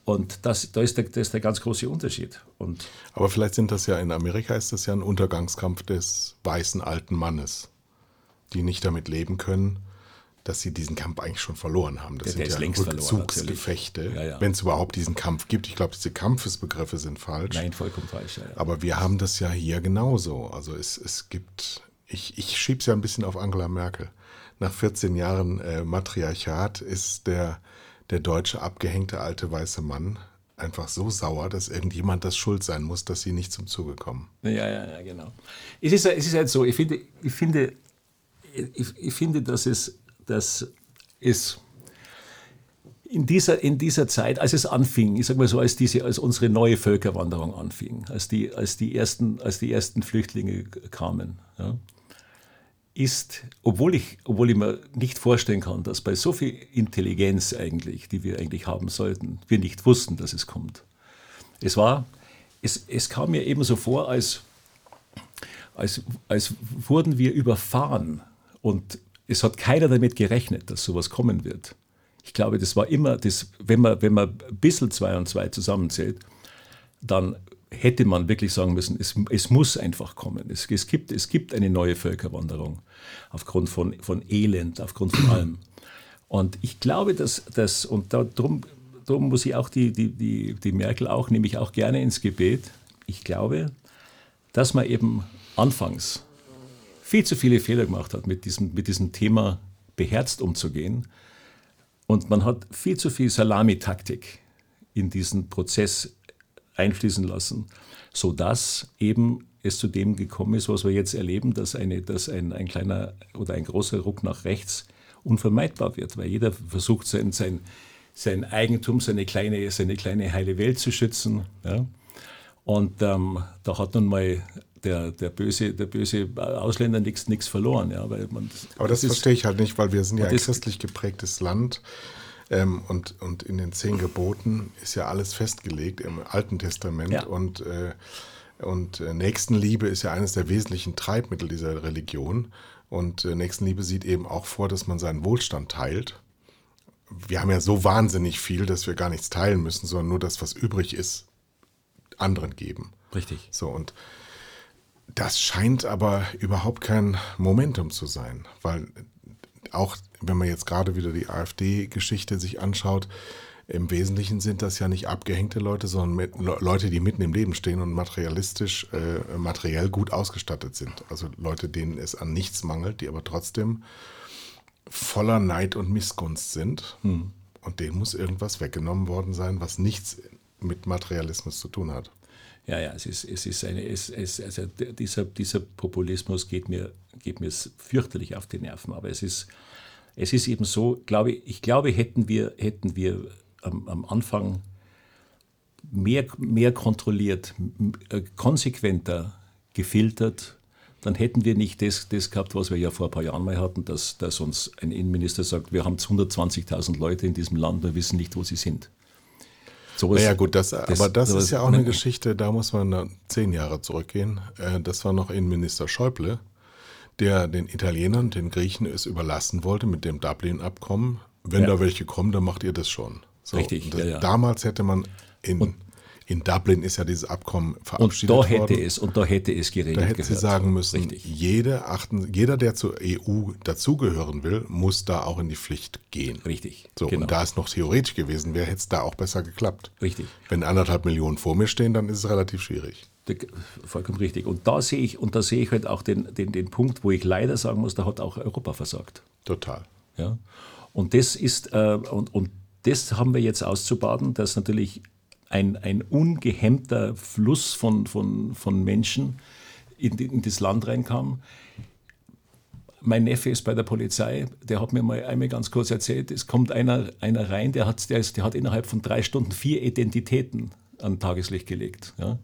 Und das, da, ist der, das ist der ganz große Unterschied. Und Aber vielleicht sind das ja in Amerika ist das ja ein Untergangskampf des weißen alten Mannes, die nicht damit leben können, dass sie diesen Kampf eigentlich schon verloren haben. Das Ja, der sind ist ja Rückzugsgefechte. Ja, ja. wenn es überhaupt diesen Kampf gibt. Ich glaube, diese Kampfesbegriffe sind falsch. nein, vollkommen falsch. Aber wir haben das ja hier genauso. Also es, es gibt, ich, ich schiebe es ja ein bisschen auf Angela Merkel. Nach 14 Jahren äh, Matriarchat ist der, der deutsche abgehängte alte weiße Mann einfach so sauer, dass irgendjemand das schuld sein muss, dass sie nicht zum Zuge kommen. Ja, ja, ja, genau. Es ist, es ist halt so, ich finde, ich finde, ich, ich finde, dass es, dass es in dieser, in dieser Zeit, als es anfing, ich sag mal so, als, diese, als unsere neue Völkerwanderung anfing, als die, als die, ersten, als die ersten Flüchtlinge kamen, ja, ist, obwohl ich, obwohl ich mir nicht vorstellen kann, dass bei so viel Intelligenz eigentlich, die wir eigentlich haben sollten, wir nicht wussten, dass es kommt. Es war, es, es kam mir eben so vor, als, als, als wurden wir überfahren und es hat keiner damit gerechnet, dass sowas kommen wird. Ich glaube, das war immer, das, wenn, man, wenn man ein bisschen zwei und zwei zusammenzählt, dann hätte man wirklich sagen müssen, es, es muss einfach kommen. Es, es, gibt, es gibt eine neue Völkerwanderung aufgrund von, von Elend, aufgrund von allem. Und ich glaube, dass das, und darum darum muss ich auch die, die, die, die Merkel auch, nehme ich auch gerne ins Gebet. Ich glaube, dass man eben anfangs viel zu viele Fehler gemacht hat, mit diesem, mit diesem Thema beherzt umzugehen. Und man hat viel zu viel Salamitaktik in diesen Prozess einfließen lassen, sodass eben es zu dem gekommen ist, was wir jetzt erleben, dass, eine, dass ein, ein kleiner oder ein großer Ruck nach rechts unvermeidbar wird, weil jeder versucht, sein, sein, sein Eigentum, seine kleine, seine kleine heile Welt zu schützen. Ja? Und ähm, da hat nun mal der, der, böse, der böse Ausländer nichts nichts verloren. Ja? Weil man, Aber das, ist- verstehe ich halt nicht, weil wir sind ja ein das- christlich geprägtes Land. Ähm, und, und in den zehn Geboten ist ja alles festgelegt im Alten Testament. Ja. Und, äh, und äh, Nächstenliebe ist ja eines der wesentlichen Treibmittel dieser Religion. Und äh, Nächstenliebe sieht eben auch vor, dass man seinen Wohlstand teilt. Wir haben ja so wahnsinnig viel, dass wir gar nichts teilen müssen, sondern nur das, was übrig ist, anderen geben. Richtig. So, und das scheint aber überhaupt kein Momentum zu sein, weil auch wenn man jetzt gerade wieder die AfD-Geschichte sich anschaut, Im Wesentlichen sind das ja nicht abgehängte Leute, sondern Leute, die mitten im Leben stehen und materialistisch, äh, materiell gut ausgestattet sind. Also Leute, denen es an nichts mangelt, die aber trotzdem voller Neid und Missgunst sind. Und denen muss irgendwas weggenommen worden sein, was nichts mit Materialismus zu tun hat. Ja, ja, es ist, es ist eine, es, es, also dieser, dieser Populismus geht mir, geht mir fürchterlich auf die Nerven. Aber es ist, es ist eben so, glaube ich, ich glaube, hätten wir, hätten wir am, am Anfang mehr, mehr kontrolliert, äh, konsequenter gefiltert, dann hätten wir nicht das, das gehabt, was wir ja vor ein paar Jahren mal hatten, dass, dass uns ein Innenminister sagt, wir haben 120.000 Leute in diesem Land, wir wissen nicht, wo sie sind. Sowas- Naja gut, das, aber das sowas- ist ja auch eine Geschichte, da muss man zehn Jahre zurückgehen. Äh, Das war noch Innenminister Schäuble, der den Italienern, den Griechen es überlassen wollte mit dem Dublin-Abkommen. Wenn Ja. da welche kommen, dann macht ihr das schon. So, Richtig, das, ja, ja. Damals hätte man in, in Dublin ist ja dieses Abkommen Und verabschiedet da worden. hätte es, und da hätte es geregelt Da hätte sie gehört. sagen müssen, Richtig. jede achten, jeder, der zur EU dazugehören will, muss da auch in die Pflicht gehen. Richtig, So, genau. und da es noch theoretisch gewesen wäre, hätte es da auch besser geklappt. Richtig. Wenn anderthalb Millionen vor mir stehen, dann ist es relativ schwierig. Da- Vollkommen richtig. Und da sehe ich, und da sehe ich halt auch den, den, den Punkt, wo ich leider sagen muss, da hat auch Europa versagt. Total. Ja? Und das ist, äh, und, und das haben wir jetzt auszubaden, dass natürlich ein, ein ungehemmter Fluss von, von, von Menschen in, in das Land reinkam. Mein Neffe ist bei der Polizei, der hat mir mal einmal ganz kurz erzählt, es kommt einer, einer rein, der hat, der, ist, der hat innerhalb von drei Stunden vier Identitäten an Tageslicht gelegt. Ja?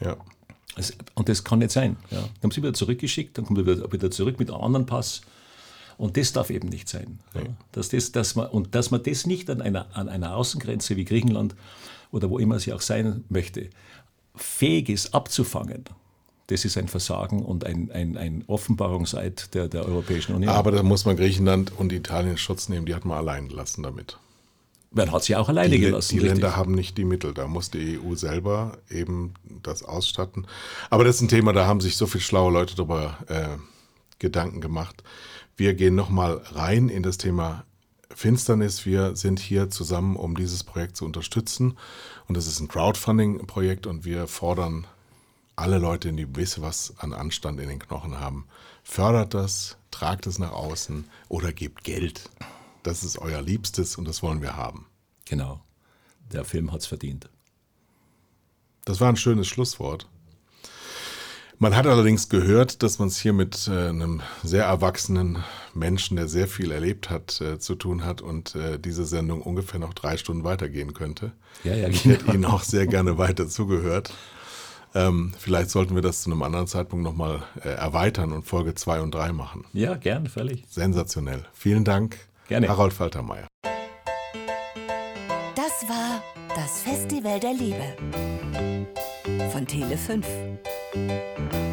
Ja. Also, und das kann nicht sein. Ja. Dann haben sie wieder zurückgeschickt, dann kommt er wieder, wieder zurück mit einem anderen Pass. Und das darf eben nicht sein. Ja. Dass das, dass man, und dass man das nicht an einer, an einer Außengrenze wie Griechenland oder wo immer sie auch sein möchte, fähig ist abzufangen, das ist ein Versagen und ein, ein, ein Offenbarungseid der, der Europäischen Union. Aber da muss man Griechenland und Italien Schutz nehmen, die hat man allein gelassen damit. Man hat sie auch alleine Die, gelassen. die richtig. Länder haben nicht die Mittel, da muss die EU selber eben das ausstatten. Aber das ist ein Thema, da haben sich so viele schlaue Leute darüber äh, Gedanken gemacht. Wir gehen nochmal rein in das Thema Finsternis. Wir sind hier zusammen, um dieses Projekt zu unterstützen. Und das ist ein Crowdfunding-Projekt und wir fordern alle Leute, die wissen, was an Anstand in den Knochen haben. Fördert das, tragt es nach außen oder gebt Geld. Das ist euer Liebstes und das wollen wir haben. Genau. Der Film hat es verdient. Das war ein schönes Schlusswort. Man hat allerdings gehört, dass man es hier mit äh, einem sehr erwachsenen Menschen, der sehr viel erlebt hat, äh, zu tun hat und äh, diese Sendung ungefähr noch drei Stunden weitergehen könnte. Ja, ja, ich genau. hätte Ihnen auch sehr gerne weiter zugehört. Ähm, vielleicht sollten wir das zu einem anderen Zeitpunkt nochmal äh, erweitern und Folge 2 und 3 machen. Ja, gern, völlig. Sensationell. Vielen Dank, Gerne. Harold Faltermeier. Das war das Festival der Liebe von Tele 5. Música